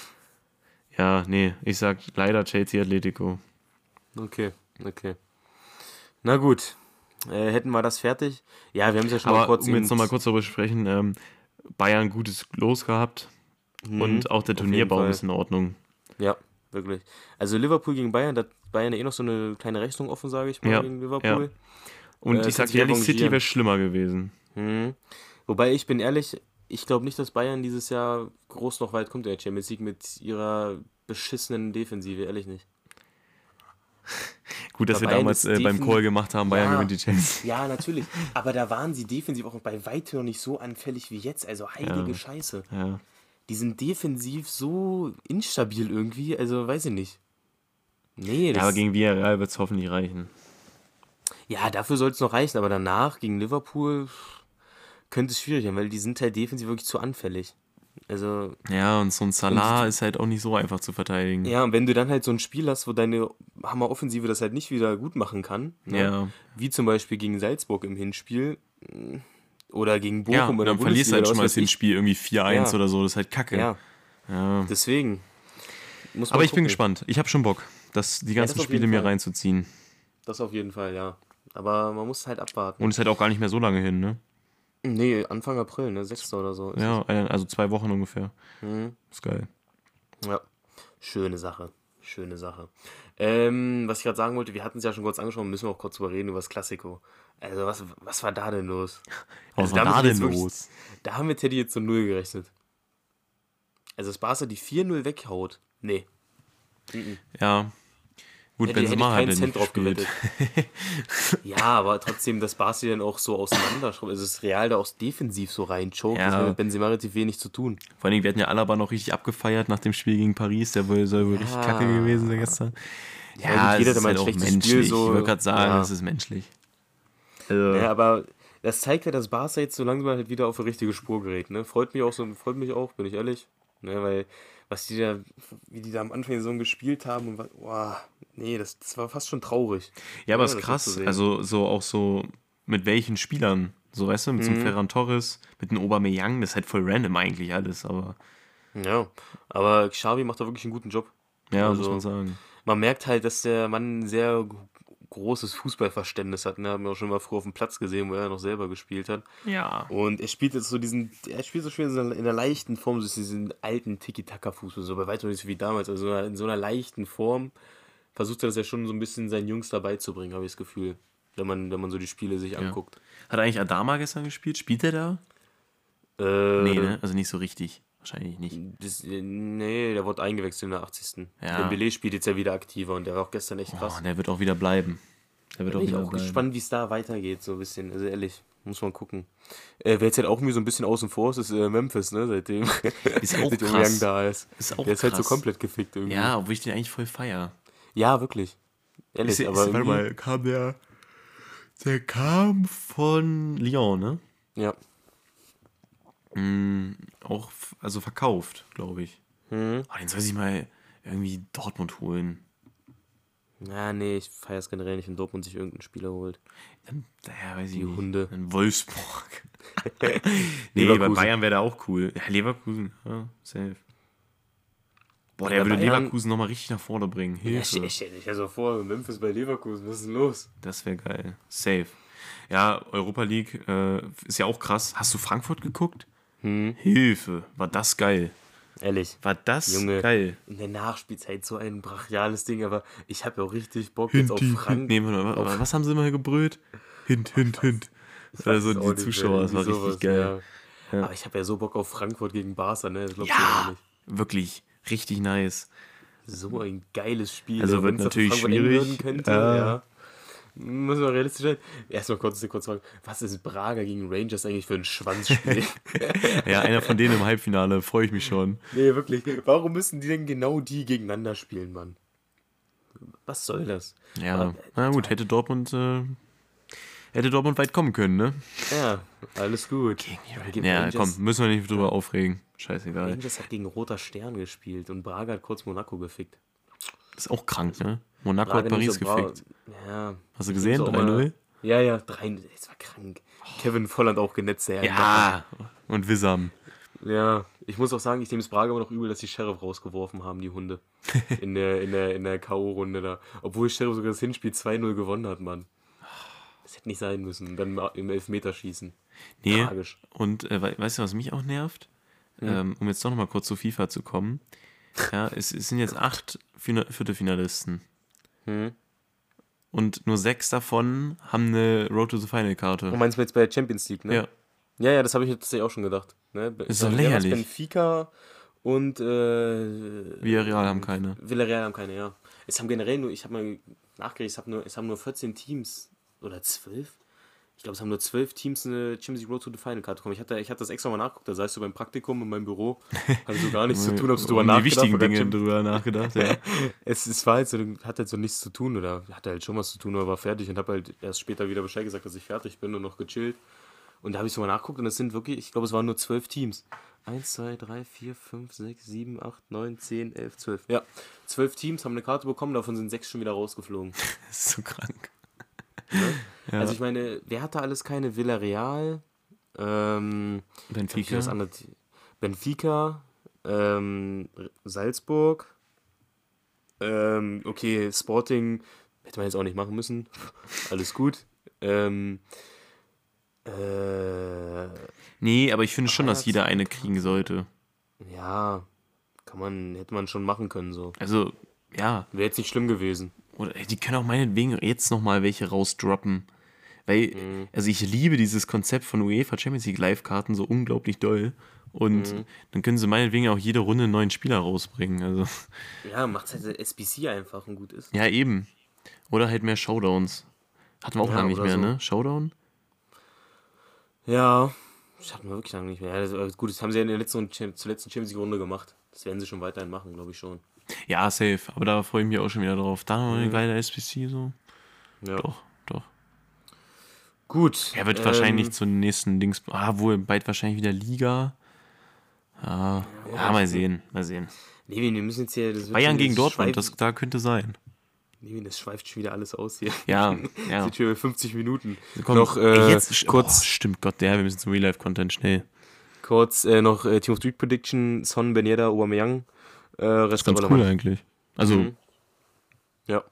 Ja, nee. Ich sag leider Chelsea Atletico. Okay, okay. Na gut. Äh, hätten wir das fertig? Ja, wir haben es ja schon mal Aber kurz um jetzt nochmal kurz darüber sprechen, ähm, Bayern gutes Los gehabt. Mhm, Und auch der Turnierbaum ist in Ordnung. Ja, wirklich. Also Liverpool gegen Bayern, da hat Bayern ja eh noch so eine kleine Rechnung offen, sage ich mal, Ja, gegen Liverpool. Und Äh, ich sag ehrlich. City wäre schlimmer gewesen. Mhm. Wobei ich bin ehrlich, ich glaube nicht, dass Bayern dieses Jahr groß noch weit kommt in der Champions League mit ihrer beschissenen Defensive, ehrlich nicht. Gut, dass wir damals äh, beim Call gemacht haben, Bayern Ja. gewinnt die Chelsea. Ja, natürlich. Aber da waren sie defensiv auch bei weitem noch nicht so anfällig wie jetzt. Also heilige Ja. Scheiße. Ja. Die sind defensiv so instabil irgendwie. Also weiß ich nicht. Nee, ja, das, aber gegen Villarreal wird es hoffentlich reichen. Ja dafür soll es noch reichen. Aber danach gegen Liverpool könnte es schwierig werden, weil die sind halt defensiv wirklich zu anfällig. Also Ja, und so ein Salah ist halt auch nicht so einfach zu verteidigen. Ja, und wenn du dann halt so ein Spiel hast, wo deine Hammer-Offensive das halt nicht wieder gut machen kann, ne? Ja. wie zum Beispiel gegen Salzburg im Hinspiel mh, oder gegen Bochum Ja, und oder dann verlierst du halt schon mal das das Hinspiel irgendwie 4-1 Ja. oder so. Das ist halt kacke. Ja, Ja. deswegen. Muss man Aber ich bin gespannt. Ich habe schon Bock, das, die ganzen das auf Spiele mir reinzuziehen. Das auf jeden Fall, ja. Aber man muss halt abwarten. Und es ist halt auch gar nicht mehr so lange hin, ne? nee, Anfang April, ne? 6. oder so. Ja, ein- also zwei Wochen ungefähr. Mhm. Ist geil. Ja, schöne Sache. Schöne Sache. Ähm, was ich gerade sagen wollte, wir hatten es ja schon kurz angesprochen, müssen wir auch kurz drüber reden, über das Klassiko. Also, was, was war da denn los? Was Also war da denn wirklich- los? Da haben wir Teddy jetzt so null gerechnet. Also, das Barca die 4-0 weghaut. Nee. Mhm. Ja. Gut, ich Benzema hat keinen ja Cent drauf gewettet. ja, aber trotzdem, dass Barca dann auch so auseinanderschraubt. Also, das Real da auch defensiv so reinchoked. Ja. Das hat mit Benzema relativ wenig zu tun. Vor allem, wir hatten ja Alaba noch richtig abgefeiert nach dem Spiel gegen Paris. Der wohl, soll wohl richtig Ja. kacke gewesen sein gestern. Ja, Ja, gut, jeder hat ist mal ein halt auch schlechtes menschlich. Spiel so- ich wollte gerade sagen, ja. es ist menschlich. Also, Ja, aber das zeigt ja, dass Barca jetzt so langsam halt wieder auf die richtige Spur gerät. Ne? Freut mich auch so, freut mich auch, bin ich ehrlich. Ne, weil was die da, wie die da am Anfang der Saison gespielt haben, und was, boah, nee, das, das war fast schon traurig. Ja, aber Ja, es ist das krass. so. Also so auch so mit welchen Spielern. So, weißt du, mit so Mhm. einem Ferran Torres, mit einem Aubameyang, das ist halt voll random eigentlich alles, aber Ja, aber Xavi macht da wirklich einen guten Job. ja, Also- muss man sagen. Man merkt halt, dass der Mann ein sehr großes Fußballverständnis hat. Ne? Haben wir auch schon mal früher auf dem Platz gesehen, wo er noch selber gespielt hat. Ja. Und er spielt jetzt so diesen, er spielt so schön in einer- in einer leichten Form, so diesen alten Tiki-Taka-Fußball, so bei weitem nicht so wie damals, also in so einer leichten Form versucht er das ja schon so ein bisschen seinen Jungs dabei zu bringen, habe ich das Gefühl, wenn man, wenn man so die Spiele sich anguckt. Hat eigentlich Adama gestern gespielt? Spielt er da? Äh, Nee, ne? Also nicht so richtig. Wahrscheinlich nicht. Das, äh, nee, der wurde eingewechselt in der 80. Ja. Der Belay spielt jetzt ja wieder aktiver und der war auch gestern echt krass. Oh, der wird auch wieder bleiben. Der wird Bin auch ich wieder auch bleiben. gespannt, wie es da weitergeht, so ein bisschen. Also ehrlich, muss man gucken. Äh, wer jetzt halt auch mir so ein bisschen außen vor ist, ist äh, Memphis, ne, seitdem, Ist auch seitdem krass. Young da ist. Ist auch der ist halt so krass. komplett gefickt irgendwie. Ja, obwohl ich den eigentlich voll feier. Ja, wirklich. Ehrlich, Ist, aber ist, warte mal, kam der. Der kam von Lyon, ne? Ja. Mm, auch, also verkauft, glaube ich. Mhm. Aber den soll sich mal irgendwie Dortmund holen. Ja, nee, ich feiere es generell nicht, wenn Dortmund sich irgendeinen Spieler holt. Dann, ja, weiß ich Die nicht. Hunde. In Wolfsburg. nee, bei. Bayern wäre der auch cool. Ja, Leverkusen, ja, safe. Boah, der würde Bayern- Leverkusen nochmal richtig nach vorne bringen. Ja, Hilfe. stell, stell dich ja so vor, Memphis bei Leverkusen, was ist denn los? Das wäre geil. Safe. Ja, Europa League äh, ist ja auch krass. Hast du Frankfurt geguckt? Hm. Hilfe, war das geil. Ehrlich. War das Junge. geil. In der Nachspielzeit so ein brachiales Ding, aber ich habe ja auch richtig Bock jetzt auf Frank. Nee, mal, aber was haben sie immer gebrüllt? Hint, hint, hint. Das war weiß so es auch die Zuschauer, das war irgendwie richtig sowas, geil. Ja. Ja. Aber ich habe ja so Bock auf Frankfurt gegen Barca, ne? Das glaubst du Ja, nicht. wirklich, richtig nice. So ein geiles Spiel. Also wird natürlich schwierig. werden Könnte, Ja. ja. Muss man realistisch sein. Erstmal kurz, kurz fragen, was ist Braga gegen Rangers eigentlich für ein Schwanzspiel? Ja, einer von denen im Halbfinale, freue ich mich schon. nee, wirklich. Warum müssen die denn genau die gegeneinander spielen, Mann? Was soll das? Ja, Aber, na gut, hätte Dortmund, äh, hätte Dortmund weit kommen können, ne? Ja, alles gut. Gegen Ja, Rangers- komm, müssen wir nicht drüber aufregen. Scheißegal. Rangers hat gegen Roter Stern gespielt und Braga hat kurz Monaco gefickt. Ist auch krank, ne? Monaco Braga hat Paris so gefickt. Ja. Hast du gesehen? So, aber- 3-0? Ja, ja, 3 Das war krank. Kevin Volland auch genetzt, der Ja, und Wissam. Ja, ich muss auch sagen, ich nehme es Braga aber noch übel, dass die Sheriff rausgeworfen haben, die Hunde. In der, in der, in der K.O.-Runde da. Obwohl Sheriff sogar das Hinspiel 2-0 gewonnen hat, Mann. Das hätte nicht sein müssen. Dann im Elfmeterschießen. Nee, Tragisch. und äh, we- weißt du, was mich auch nervt? Ähm, um jetzt doch nochmal kurz zu FIFA zu kommen. Ja, es, es sind jetzt acht Fina- Viertelfinalisten. Hm. Und nur sechs davon haben eine Road to the Final Karte. Du meinst jetzt bei der Champions League, ne? Ja, Ja, ja, das habe ich jetzt tatsächlich auch schon gedacht. Ne? Ist doch war's? lächerlich. Benfica und äh, Villarreal haben keine. Villarreal haben keine, ja. Es haben generell nur, ich habe mal nachgerechnet, es haben nur, es haben nur 14 Teams oder 12. Ich glaube, es haben nur 12 Teams eine Champions League Road to the Final Card bekommen. Ich hatte, ich hatte das extra mal nachgeguckt, da saßt du beim Praktikum in meinem Büro, hatte so gar nichts zu tun, hab's drüber um die nachgedacht. wichtigen und dann Dinge drüber nachgedacht, ja. es, es war halt so, hat halt so nichts zu tun oder hatte halt schon was zu tun, aber war fertig und habe halt erst später wieder Bescheid gesagt, dass ich fertig bin und noch gechillt. Und da habe ich so mal nachgeguckt und es sind wirklich, ich glaube, es waren nur zwölf Teams. 1, 2, 3, 4, 5, 6, 7, 8, 9, 10, 11, 12. Ja, zwölf Teams haben eine Karte bekommen, davon sind sechs schon wieder rausgeflogen. Das ist so krank. Ne? Also ich meine, wer hatte alles keine? Villarreal, ähm, Benfica. andere, Benfica, ähm, Salzburg, ähm, okay, Sporting hätte man jetzt auch nicht machen müssen. Alles gut. Ähm, äh, Nee, aber ich finde schon, dass jeder eine kriegen sollte. ja, kann man, hätte man schon machen können so. Also, ja. Wäre jetzt nicht schlimm gewesen. Oder ey, die können auch meinetwegen jetzt nochmal welche rausdroppen. Weil, Mhm. also ich liebe dieses Konzept von UEFA Champions League Live-Karten so unglaublich doll. Und Mhm. dann können sie meinetwegen auch jede Runde einen neuen Spieler rausbringen. Also, Ja, macht halt SBC einfach und gut ist. ja, eben. Oder halt mehr Showdowns. Hatten wir auch Ja, lange nicht mehr, so. ne? Showdown? Ja, das hatten wir wirklich lange nicht mehr. Ja, das, gut, das haben sie ja in der letzten, zur letzten Champions League Runde gemacht. Das werden sie schon weiterhin machen, glaube ich schon. Ja, safe. Aber da freue ich mich auch schon wieder drauf. Da noch eine geile SPC so. Ja. Doch. Gut. Er wird ähm, wahrscheinlich zu den nächsten Dings. Ah, wohl bald wahrscheinlich wieder Liga. Ja, ja, mal sehen, mal sehen. Nee, wir müssen jetzt hier. Das Bayern gegen das Dortmund, das da könnte sein. Nee, das schweift schon wieder alles aus hier. Ja, ja. Sind schon wieder 50 Minuten. Komm, noch äh, jetzt kurz, Oh, stimmt Gott, der, wir müssen zum Real Life Content schnell. kurz äh, noch äh, Team of Street Prediction: Son, Ben Yedder, Aubameyang. Äh, Rest Ganz aber cool noch- eigentlich. Also, Mhm. Ja.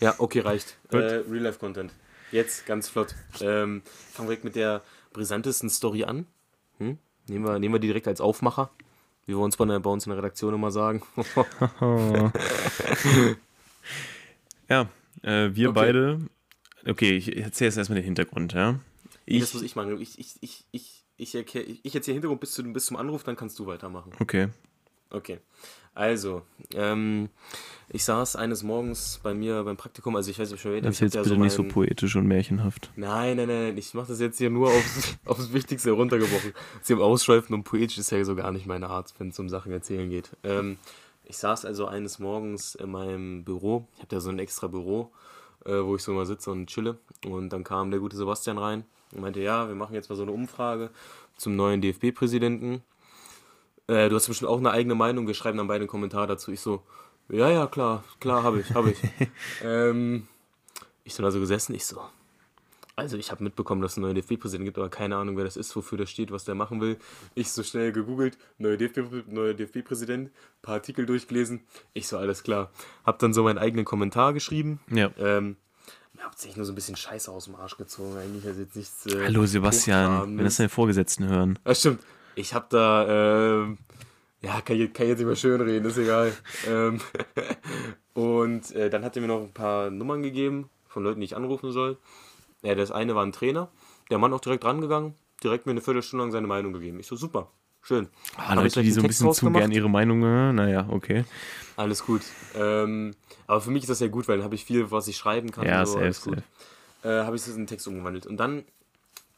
Ja. Okay, reicht. Gut. Jetzt ganz flott. Ähm, fangen wir direkt mit der brisantesten Story an. Hm? Nehmen, wir, nehmen wir die direkt als Aufmacher. Wie wir uns bei, der, bei uns in der Redaktion immer sagen. ja, äh, wir Okay. beide. Okay, ich erzähle jetzt erstmal den Hintergrund, ja. das Ich, muss ich machen. Ich, ich, ich, ich, ich, erklär, ich ich erzähle Hintergrund bis, zu, bis zum Anruf, dann kannst du weitermachen. Okay. Okay. Also, ähm, ich saß eines Morgens bei mir beim Praktikum, also ich weiß nicht, schon Das ist jetzt ja bitte nicht so poetisch und märchenhaft. Nein, nein, nein, ich mache das jetzt hier nur aufs, aufs Wichtigste runtergebrochen. Sie haben Ausschweifen und poetisch ist ja so gar nicht meine Art, wenn es um Sachen erzählen geht. Ähm, ich saß also eines Morgens in meinem Büro, ich habe da so ein extra Büro, äh, wo ich so mal sitze und chille. Und dann kam der gute Sebastian rein und meinte, ja, wir machen jetzt mal so eine Umfrage zum neuen DFB-Präsidenten. Äh, du hast bestimmt auch eine eigene Meinung, wir schreiben dann beide einen Kommentar dazu. Ich so, ja, ja, klar, klar, habe ich, habe ich. ähm, ich dann also gesessen, ich so, also ich habe mitbekommen, dass es einen neuen DFB-Präsidenten gibt, aber keine Ahnung, wer das ist, wofür das steht, was der machen will. Ich so schnell gegoogelt, neuer DFB DFB-Präsident, paar Artikel durchgelesen. Ich so, alles klar. Hab dann so meinen eigenen Kommentar geschrieben. Ja. Ähm, mir hauptsächlich nur so ein bisschen Scheiße aus dem Arsch gezogen. Eigentlich also jetzt nichts. Äh, Hallo Sebastian, wenn das deine Vorgesetzten hören. Ah, stimmt. Ich habe da, ähm, ja, kann ich, kann ich jetzt nicht mehr schön reden, ist egal. ähm, und äh, dann hat er mir noch ein paar Nummern gegeben von Leuten, die ich anrufen soll. Ja, das eine war ein Trainer, der Mann auch direkt rangegangen, direkt mir eine Viertelstunde lang seine Meinung gegeben. Ich so, super, schön. Ah, Leute, die so ein bisschen zu gern ihre Meinung, äh, naja, okay. Alles gut. Ähm, aber für mich ist das ja gut, weil dann habe ich viel, was ich schreiben kann. Ja, so, safe, alles gut. Äh, habe ich das in einen Text umgewandelt. Und dann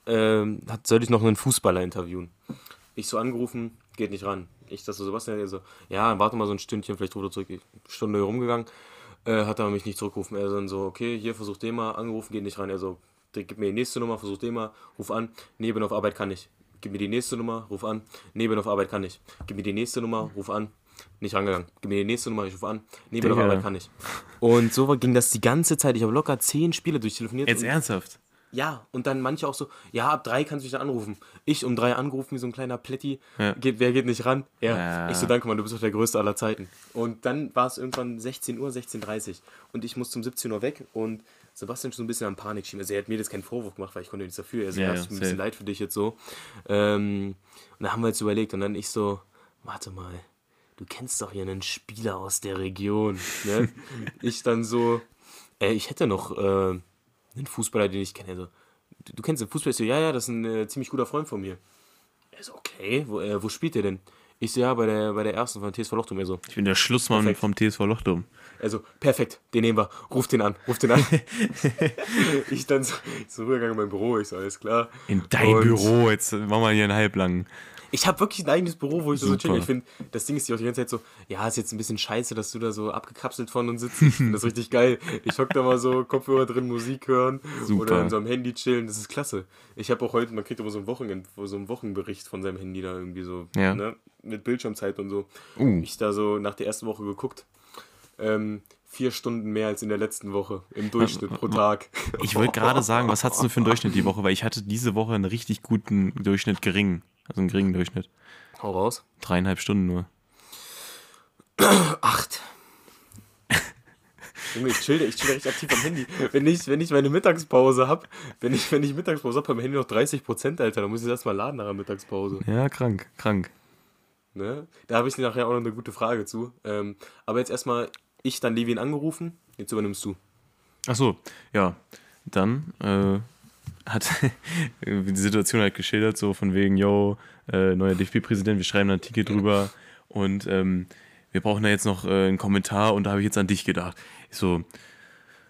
ähm, hat, sollte ich noch einen Fußballer interviewen. Ich so angerufen, geht nicht ran. Ich das so, Sebastian, so, ja, warte mal so ein Stündchen, vielleicht ruft er zurück. Stunde rumgegangen, äh, hat aber mich nicht zurückgerufen. Er dann so, okay, hier, versuch den mal, angerufen, geht nicht ran. Er so, gib mir die nächste Nummer, versuch den mal, ruf an. Nee, bin auf Arbeit, kann ich. Gib mir die nächste Nummer, ruf an. Nee, bin auf Arbeit, kann ich. Gib mir die nächste Nummer, ruf an. Nicht rangegangen. Gib mir die nächste Nummer, ich rufe an. Nee, bin auf. Arbeit, kann ich. Und so ging das die ganze Zeit. Ich habe locker zehn Spiele durchtelefoniert. Jetzt ernsthaft? Ja, und dann manche auch so, ja, ab drei kannst du mich dann anrufen. Ich um drei angerufen wie so ein kleiner Plätti. Ja. Geht, wer geht nicht ran? Er. Ja. Ich so, danke mal, du bist doch der Größte aller Zeiten. Und dann war es irgendwann 16 Uhr, 16.30 Uhr. Und ich musste um 17 Uhr weg und Sebastian schon so ein bisschen am Panik schieben. Also er hat mir jetzt keinen Vorwurf gemacht, weil ich konnte nichts dafür. Also Ja, ja, ja, mir ein safe. bisschen leid für dich jetzt so. Ähm, und da haben wir jetzt überlegt und dann ich so, warte mal, du kennst doch hier einen Spieler aus der Region. Ne? ich dann so, ey, ich hätte noch äh, einen Fußballer, den ich kenne. Also, du, du kennst den Fußballer? Ich so, ja, ja, das ist ein äh, ziemlich guter Freund von mir. Er so, okay, wo, äh, wo spielt der denn? Ich so, ja, bei der, bei der ersten von TSV Lochtum. Er so, Ich bin der Schlussmann Perfekt. vom TSV Lochtum. also, perfekt, den nehmen wir. Ruf den an, ruf den an. ich dann so, ich so rübergegangen in mein Büro, ich so, alles klar. In dein Und Büro, jetzt machen wir hier einen halblangen. Ich habe wirklich ein eigenes Büro, wo ich so Super. chill. Ich finde, das Ding ist die auch die ganze Zeit so, ja, ist jetzt ein bisschen scheiße, dass du da so abgekapselt von uns sitzt. Ich finde das richtig geil. Ich hock da mal so, Kopfhörer drin, Musik hören Super. oder in so einem Handy chillen. Das ist klasse. Ich habe auch heute, man kriegt immer so einen, Wochenend, so einen Wochenbericht von seinem Handy da irgendwie so, Ja. ne? Mit Bildschirmzeit und so. Uh. Ich da so nach der ersten Woche geguckt. Ähm, vier Stunden mehr als in der letzten Woche im Durchschnitt pro Tag. Ich wollte gerade sagen, was hast du für einen Durchschnitt die Woche? Weil ich hatte diese Woche einen richtig guten Durchschnitt gering. Also einen geringen Durchschnitt. Hau raus. Dreieinhalb Stunden nur. Acht. Junge, ich chill, ich chill recht aktiv am Handy. Wenn ich, wenn ich meine Mittagspause habe, wenn ich, wenn ich Mittagspause habe, beim Handy noch 30%, Alter, dann muss ich das mal laden nach der Mittagspause. Ja, krank, krank. Ne? Da habe ich nachher auch noch eine gute Frage zu. Ähm, aber jetzt erstmal, ich dann Levin angerufen, jetzt übernimmst du. Ach so, ja. Dann äh, hat die Situation halt geschildert, so von wegen, yo, äh, neuer DFB-Präsident, wir schreiben einen Artikel drüber und ähm, wir brauchen da jetzt noch äh, einen Kommentar und da habe ich jetzt an dich gedacht. Ich so,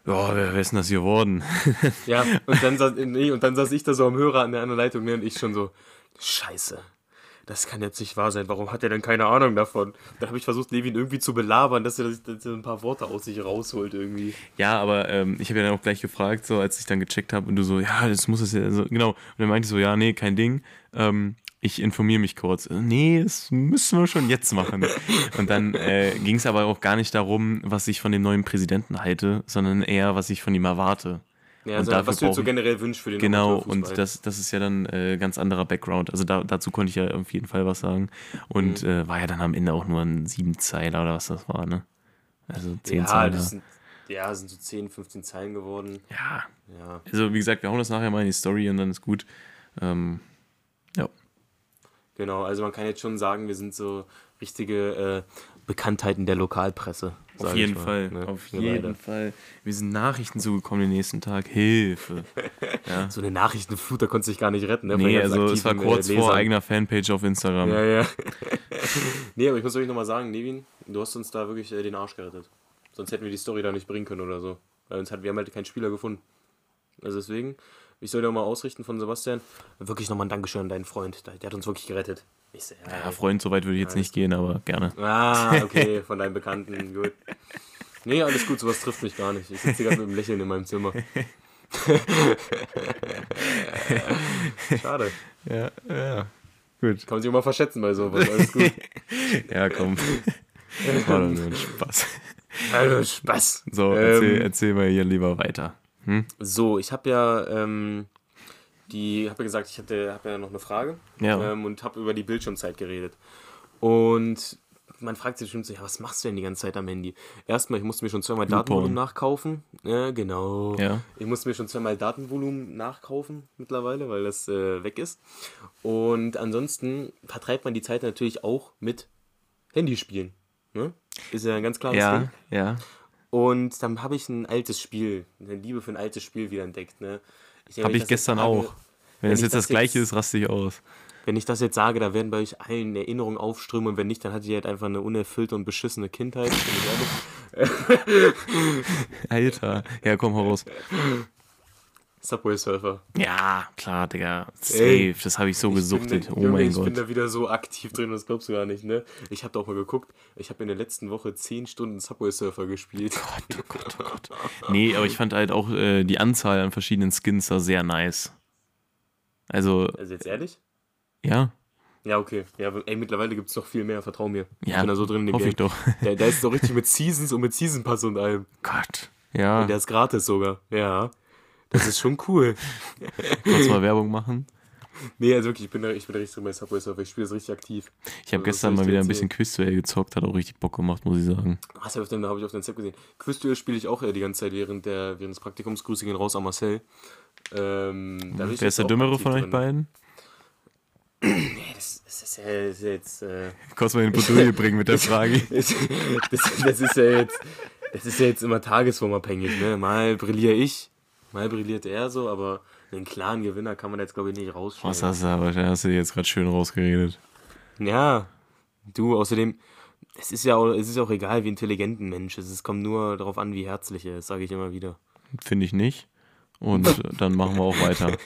ja, wer, wer ist denn das hier geworden? Ja, und dann, saß, nee, und dann saß ich da so am Hörer an der anderen Leitung ne, und ich schon so, scheiße. Das kann jetzt nicht wahr sein. Warum hat er denn keine Ahnung davon? Dann habe ich versucht, Levin irgendwie zu belabern, dass er, dass er ein paar Worte aus sich rausholt irgendwie. Ja, aber ähm, ich habe ja dann auch gleich gefragt, so als ich dann gecheckt habe und du so, ja, das muss es ja, so, genau. Und dann meinte ich so, ja, nee, kein Ding. Ähm, ich informiere mich kurz. Äh, Nee, das müssen wir schon jetzt machen. Und dann äh, ging es aber auch gar nicht darum, was ich von dem neuen Präsidenten halte, sondern eher, was ich von ihm erwarte. Ja, also, was du jetzt so generell wünschst für den Genau, und das, das ist ja dann äh, ganz anderer Background. Also da, dazu konnte ich ja auf jeden Fall was sagen. Und Mhm. äh, war ja dann am Ende auch nur ein Siebenzeiler oder was das war, ne? Also zehn ja, Zeiler. das sind, ja, sind so 10, 15 Zeilen geworden. ja, Ja. Also, wie gesagt, wir hauen das nachher mal in die Story und dann ist gut. Ähm, ja. Genau, also man kann jetzt schon sagen, wir sind so richtige äh, Bekanntheiten der Lokalpresse. Auf jeden mal, Fall, ne? auf Wir jeden. Fall. Wir sind Nachrichten zugekommen den nächsten Tag. Hilfe. Ja. So eine Nachrichtenflut, da konntest du dich gar nicht retten. Ne? Nee, also es war aktiven, kurz äh, vor eigener Fanpage auf Instagram. Ja, ja. nee, aber ich muss euch nochmal sagen, Nevin, du hast uns da wirklich äh, den Arsch gerettet. Sonst hätten wir die Story da nicht bringen können oder so. Weil uns hat, wir haben halt keinen Spieler gefunden. Also deswegen, ich soll dir mal ausrichten von Sebastian, wirklich nochmal ein Dankeschön an deinen Freund. Der der hat uns wirklich gerettet. Ich so, ja, Ja, Freund, so weit würde ich jetzt nicht gehen, aber gerne. Ah, okay, von deinen Bekannten, gut. Nee, alles gut, sowas trifft mich gar nicht. Ich sitze gerade mit einem Lächeln in meinem Zimmer. Schade. Ja, ja. Gut. Kann man sich auch mal verschätzen bei sowas. Alles gut. Ja, komm. Das war doch nur ein Spaß. Also Spaß. So, erzähl, Ähm, erzähl mal hier lieber weiter. Hm? So, ich habe ja ähm, die, habe ja gesagt, ich hatte, habe ja noch eine Frage Ja. ähm, und habe über die Bildschirmzeit geredet. Und man fragt sich bestimmt so, ja, was machst du denn die ganze Zeit am Handy? Erstmal, ich musste mir schon zweimal Datenvolumen nachkaufen. Ja, genau. Ja. Ich musste mir schon zweimal Datenvolumen nachkaufen mittlerweile, weil das äh, weg ist. Und ansonsten vertreibt man die Zeit natürlich auch mit Handyspielen. Ne? Ist ja ein ganz klares Ding. Ja, ja. Und dann habe ich ein altes Spiel, eine Liebe für ein altes Spiel wieder entdeckt. Ne? Habe ich gestern sage- auch. Wenn, wenn ich jetzt das das gleiche jetzt- ist, raste ich aus. Wenn ich das jetzt sage, da werden bei euch allen Erinnerungen aufströmen und wenn nicht, dann hatte ich halt einfach eine unerfüllte und beschissene Kindheit. bin ich. Alter. Ja, komm, hau raus. Subway Surfer. Ja, klar, Digga. Safe. Ey, das habe ich so Ich gesuchtet. bin, oh Junge, mein ich bin Gott. da wieder so aktiv drin, das glaubst du gar nicht, ne? Ich habe da auch mal geguckt, ich habe in der letzten Woche 10 Stunden Subway Surfer gespielt. Gott, oh Gott, oh Gott. Nee, aber ich fand halt auch äh, die Anzahl an verschiedenen Skins da sehr nice. Also, Also jetzt ehrlich? ja, Ja, okay. Ja, ey, mittlerweile gibt es noch viel mehr, vertrau mir. ich ja, bin da so drin in dem hoffe ich Game. doch. Der, der ist so richtig mit Seasons und mit Season Pass und allem. Gott, ja, Und der ist gratis sogar. Ja. Das ist schon cool. kurz mal Werbung machen. Nee, also wirklich, ich bin da, ich bin richtig drin bei Subway Surfer. Ich spiele das richtig aktiv. Ich habe Also, was gestern mal ich wieder ein bisschen Quizduell gezockt, hat auch richtig Bock gemacht, muss ich sagen. Du dem, habe ich auf deinem Set gesehen. Quizduell spiele ich auch äh, die ganze Zeit während, der, während des Praktikums. Grüße gehen raus an Marcel. Ähm, da Wer ist der Dümmere von euch beiden? Nee, das, das ist ja das ist jetzt. Äh, Kurz mal in Bredouille bringen mit der Frage. das, das, ist ja jetzt. Das ist ja jetzt immer tagesformabhängig, ne? Mal brilliere ich, mal brilliert er so, aber einen klaren Gewinner kann man jetzt, glaube ich, nicht rausstellen. Was hast du aber? Hast du dir jetzt gerade schön rausgeredet. Ja, du, außerdem, es ist ja auch, es ist auch egal, wie intelligent ein Mensch ist. Es kommt nur darauf an, wie herzlich er ist, sage ich immer wieder. Finde ich nicht. Und äh, dann machen wir auch weiter.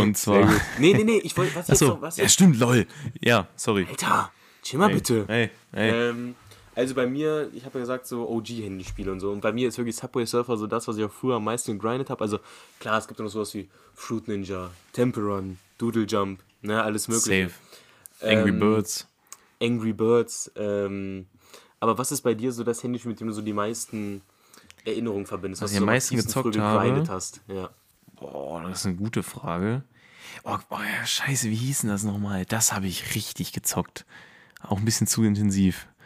Und zwar. Nee, nee, nee, ich wollte, was jetzt Achso, noch, was ja, jetzt? stimmt, lol. Ja, sorry. Alter, chill mal bitte. Hey, hey. Ähm, also bei mir, ich habe ja gesagt, so OG-Handyspiele und so. Und bei mir ist wirklich Subway Surfer so das, was ich auch früher am meisten gegrindet habe. Also klar, es gibt ja noch sowas wie Fruit Ninja, Temple Run, Doodle Jump, ne, alles mögliche. Safe. Angry Ähm, Birds. Angry Birds. Ähm, aber was ist bei dir so das Handyspiel, mit dem du so die meisten Erinnerungen verbindest? Was du ich am meisten gezockt habe? hast? Ja. Boah, das ist eine gute Frage. Oh, oh ja, scheiße, wie hieß denn das nochmal? Das habe ich richtig gezockt. Auch ein bisschen zu intensiv.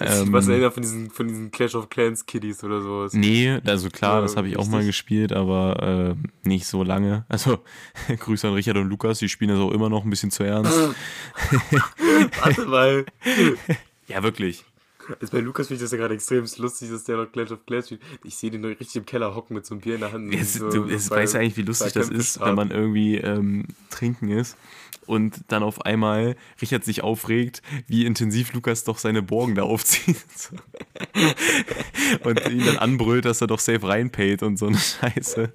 Ähm, was erinnert von diesen, von diesen Clash of Clans Kiddies oder sowas? Nee, also klar, Ja, das habe ich auch mal richtig. gespielt, aber äh, nicht so lange. Also, Grüße an Richard und Lukas, die spielen das auch immer noch ein bisschen zu ernst. Warte mal. ja, wirklich. Also bei Lukas finde ich das ja gerade extrem lustig, dass der noch Clash of Clans spielt. Ich sehe den richtig im Keller hocken mit so einem Bier in der Hand. Es, so, du es bei- weißt ja eigentlich, wie lustig das ist, starten. wenn man irgendwie ähm, trinken ist und dann auf einmal Richard sich aufregt, wie intensiv Lukas doch seine Borgen da aufzieht. So. und ihn dann anbrüllt, dass er doch safe reinpayt und so eine Scheiße.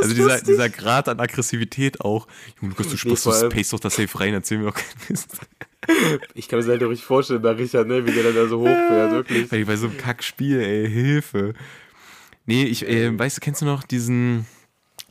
Also dieser, lustig? dieser Grad an Aggressivität auch. Junge Lukas, du sprichst vor du payst doch da safe rein, erzähl mir doch keinen Mist. Ich kann mir das halt auch richtig vorstellen, bei Richard, ne, wie der dann da so hochfährt, wirklich. Bei, bei so einem Kackspiel, ey, Hilfe. Nee, ich, äh, weißt du, kennst du noch diesen,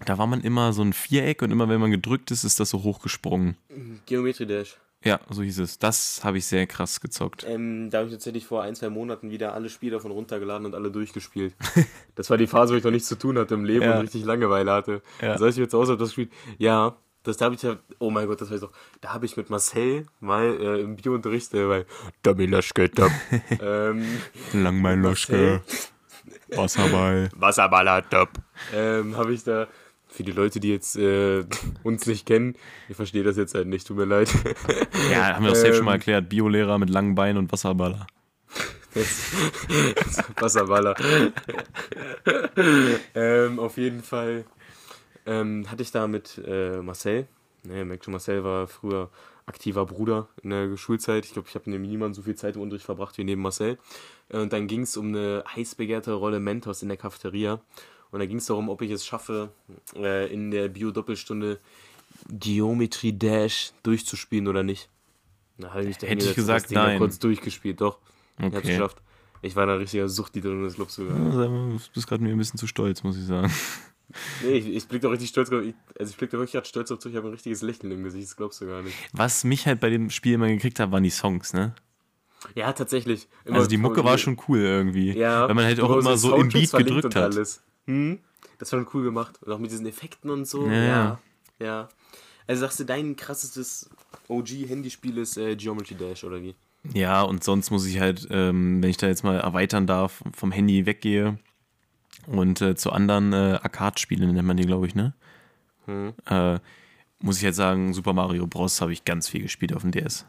da war man immer so ein Viereck und immer wenn man gedrückt ist, ist das so hochgesprungen. Geometry Dash. Ja, so hieß es. Das habe ich sehr krass gezockt. Ähm, da habe ich tatsächlich vor ein, zwei Monaten wieder alle Spiele davon runtergeladen und alle durchgespielt. Das war die Phase, wo ich noch nichts zu tun hatte im Leben Ja. und richtig Langeweile hatte. Ja. Das heißt, ich jetzt aus habe das gespielt. Ja, das da habe ich ja, oh mein Gott, das weiß ich doch. Da habe ich mit Marcel mal äh, im Biounterricht, äh, weil Damilaschke, Dam, ähm, Lang mein Loschke, Wasserball. Wasserballer, top. Ähm, habe ich da Für die Leute, die jetzt äh, uns nicht kennen, ich verstehe das jetzt halt nicht, tut mir leid. Ja, haben wir das safe schon mal Ähm. erklärt. Biolehrer mit langen Beinen und Wasserballer. Das, das Wasserballer. ähm, auf jeden Fall ähm, hatte ich da mit äh, Marcel. Ne, merkt schon, Marcel war früher aktiver Bruder in der Schulzeit. Ich glaube, ich habe neben niemandem so viel Zeit im Unterricht verbracht wie neben Marcel. Äh, Und dann ging es um eine heiß begehrte Rolle Mentos in der Cafeteria. Und da ging es darum, ob ich es schaffe, äh, in der Bio-Doppelstunde Geometry Dash durchzuspielen oder nicht. Da habe ich Hätte ich gesagt, das Ding nein. kurz durchgespielt, doch. Ich hab's Okay. geschafft. Ich war da richtiger Sucht, die drin, das glaubst du gar nicht. Du bist gerade mir ein bisschen zu stolz, muss ich sagen. Nee, ich, ich blick doch richtig stolz also ich blick da wirklich grad stolz drauf zu. Ich habe ein richtiges Lächeln im Gesicht, das glaubst du gar nicht. Was mich halt bei dem Spiel immer gekriegt hat, waren die Songs, ne? Ja, tatsächlich. Immer Also die Mucke war schon cool irgendwie. Ja. Weil man halt auch immer so im Beat gedrückt hat. Alles. Hm? Das war schon cool gemacht. Und auch mit diesen Effekten und so. Ja, Ja. ja. Also sagst du, dein krassestes OG-Handyspiel ist äh, Geometry Dash, oder wie? Ja, und sonst muss ich halt, ähm, wenn ich da jetzt mal erweitern darf, vom Handy weggehe und äh, zu anderen äh, Arcade-Spielen, nennt man die, glaube ich, ne? Hm. Äh, muss ich halt sagen, Super Mario Bros. habe ich ganz viel gespielt auf dem DS.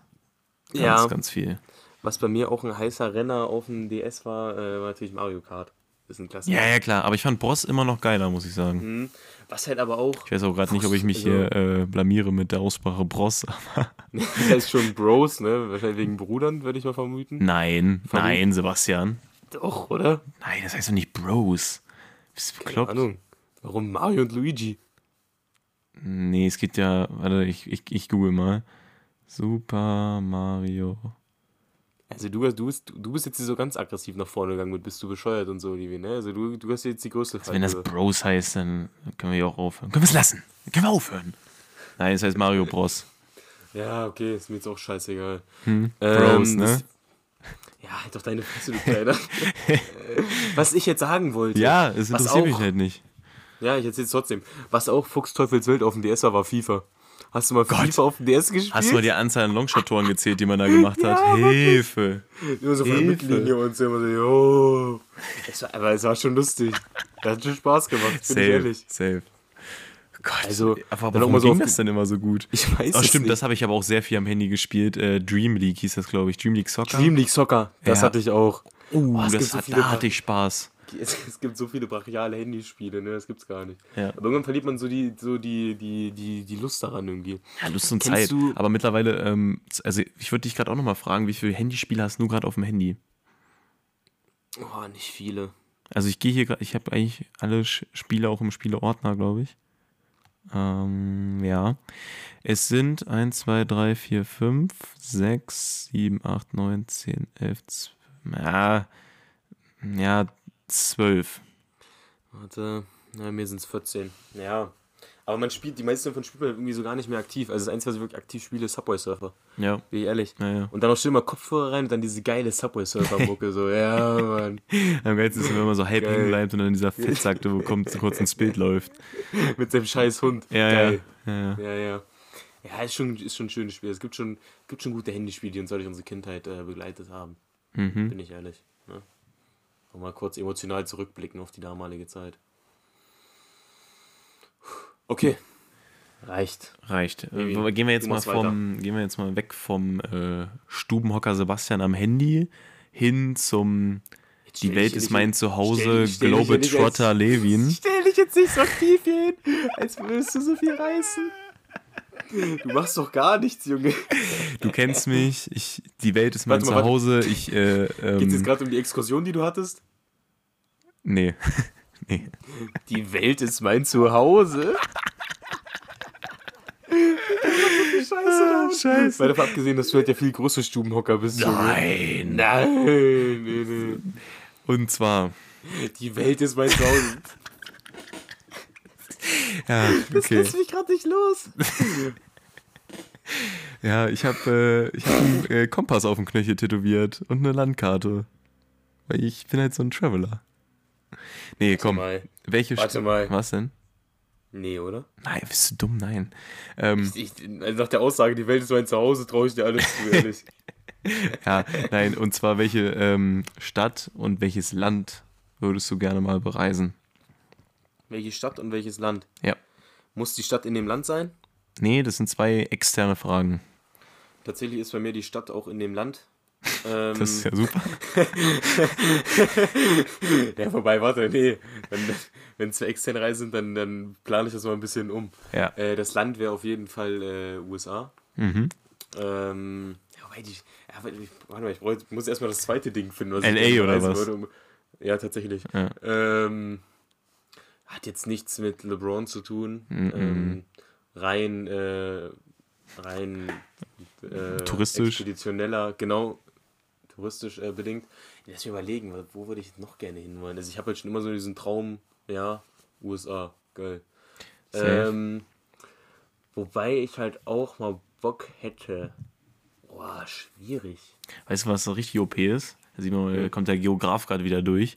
Ganz, Ja. ganz viel. Was bei mir auch ein heißer Renner auf dem DS war, äh, war natürlich Mario Kart. Das ist ein Klassiker. Ja, ja, klar. Aber ich fand Bros immer noch geiler, muss ich sagen. Hm. Was halt aber auch. Ich weiß auch gerade nicht, ob ich mich Also- hier äh, blamiere mit der Aussprache Bros. aber- Das heißt schon Bros, ne? Wahrscheinlich wegen Brudern, würde ich mal vermuten. Nein, Verrückt. nein, Sebastian. Doch, oder? Nein, das heißt doch nicht Bros. Bist du Keine bekloppt? Ahnung. Warum Mario und Luigi? Nee, es geht ja, warte, ich, ich, ich google mal. Super Mario. Also du, du, bist, du bist jetzt so ganz aggressiv nach vorne gegangen mit bist du bescheuert und so, Livi, ne? Also du, du hast jetzt die größte Also wenn das. Bros heißt, dann können wir hier auch aufhören. Können wir es lassen? Können wir aufhören. Nein, es heißt Mario Bros. Ja, okay, ist mir jetzt auch scheißegal. Hm? Ähm, Bros, ne? das- Ja, halt doch deine Fresse, du Kleiner. Was ich jetzt sagen wollte. Ja, es interessiert mich auch- halt nicht. Ja, ich erzähl's trotzdem. Was auch Fuchsteufelswild auf dem DS war, war FIFA. Hast du mal FIFA auf dem DS gespielt? Hast du mal die Anzahl an Longshot-Toren gezählt, die man da gemacht hat? Ja. Hilfe. Immer so von der. Mittellinie und so immer so, jo. Es war, aber es war schon lustig. Das hat schon Spaß gemacht, bin ich Safe, ehrlich. safe. Gott, Also, aber warum mal so ging das denn immer so gut? Ich weiß Oh, es stimmt, nicht. das habe ich aber auch sehr viel am Handy gespielt. Äh, Dream League hieß das, glaube ich. Dream League Soccer. Dream League Soccer, das Ja. hatte ich auch. Uh, gibt das so hat, viele da hatte ich Spaß. Es, gibt so viele brachiale Handyspiele, ne? Das gibt's gar nicht. Ja. Aber irgendwann verliert man so die, so die, die, die, die Lust daran irgendwie. Ja, Lust und Kennst Zeit. du- Aber mittlerweile, ähm, also ich würde dich gerade auch nochmal fragen, wie viele Handyspiele hast du gerade auf dem Handy? Oh, nicht viele. Also ich gehe hier gerade, ich habe eigentlich alle Spiele auch im Spieleordner, glaube ich. Ähm, ja. Es sind 1, 2, 3, 4, 5, 6, 7, 8, 9, 10, 11, 12, ja, ja, 12. Warte, na, mir sind's 14. Ja. Aber man spielt, die meisten davon spielt man irgendwie so gar nicht mehr aktiv. Also das Einzige, was ich wirklich aktiv spiele, ist Subway Surfer. Ja, Bin ich ehrlich. ja, ja. Und dann auch schön mal Kopfhörer rein und dann diese geile Subway Surfer-Mucke. so, ja, Mann. Am geilsten ist, wenn man so halb Geil. hängen bleibt und dann dieser Fettsack, der kommt, so kurz ins Bild läuft. Mit dem scheiß Hund. Ja, Geil. ja, ja, ja. Ja, ja. Ja, ist schon, ist schon ein schönes Spiel. Es gibt schon, gibt schon gute Handyspiele, die uns durch unsere Kindheit äh, begleitet haben. Mhm. Bin ich ehrlich. Ne? Und mal kurz emotional zurückblicken auf die damalige Zeit. Okay. Reicht. Reicht. Äh, gehen wir jetzt mal vom, gehen wir jetzt mal weg vom äh, Stubenhocker Sebastian am Handy hin zum Jetzt Die Welt ist mein Zuhause, Globetrotter Levin. Stell dich jetzt nicht so tief hin, als würdest du so viel reißen. Du machst doch gar nichts, Junge. Du kennst mich, ich, die Welt ist mein Warte mal. Zuhause. Ich, äh, Geht es jetzt ähm, gerade um die Exkursion, die du hattest? nee. nee. Die Welt ist mein Zuhause. Scheiße, Scheiße. Weil davon abgesehen, dass du halt der viel größere Stubenhocker bist. Nein. Nein, nee, nee. Und zwar, Die Welt ist mein Zuhause. Ja, Das okay. lässt mich gerade nicht los. Ja, ich habe äh, ich hab einen äh, Kompass auf dem Knöchel tätowiert und eine Landkarte. Weil ich bin halt so ein Traveler. Nee, komm. mal. Welche Warte St- mal. Was denn? Nee, oder? Nein, bist du dumm? Nein. Ähm, Ich, also nach der Aussage, die Welt ist mein Zuhause, traue ich dir alles zu, ehrlich. ja, nein, und zwar welche ähm, Stadt und welches Land würdest du gerne mal bereisen? Welche Stadt und welches Land? Ja. Muss die Stadt in dem Land sein? Nee, das sind zwei externe Fragen. Tatsächlich ist bei mir die Stadt auch in dem Land. Ähm, Das ist ja super. ja, vorbei, warte, nee. Wenn, zwei externe Reisen sind, dann, dann plane ich das mal ein bisschen um. Ja. Äh, das Land wäre auf jeden Fall äh, USA. Mhm. Ähm, ja, die, ja, warte warte mal, ich brauch, muss erstmal das zweite Ding finden, was LA ich oder was? Um, ja, tatsächlich. Ja. Ähm, hat jetzt nichts mit LeBron zu tun. Mhm. Ähm, rein, äh, rein äh, Touristisch. expeditioneller, genau, touristisch äh, bedingt. Lass mich überlegen, wo- würde ich noch gerne hinwollen? Also ich habe halt schon immer so diesen Traum, ja, USA, geil. Ähm, wobei ich halt auch mal Bock hätte. Boah, schwierig. Weißt du, was so richtig OP ist? Da sieht man, kommt der Geograf gerade wieder durch.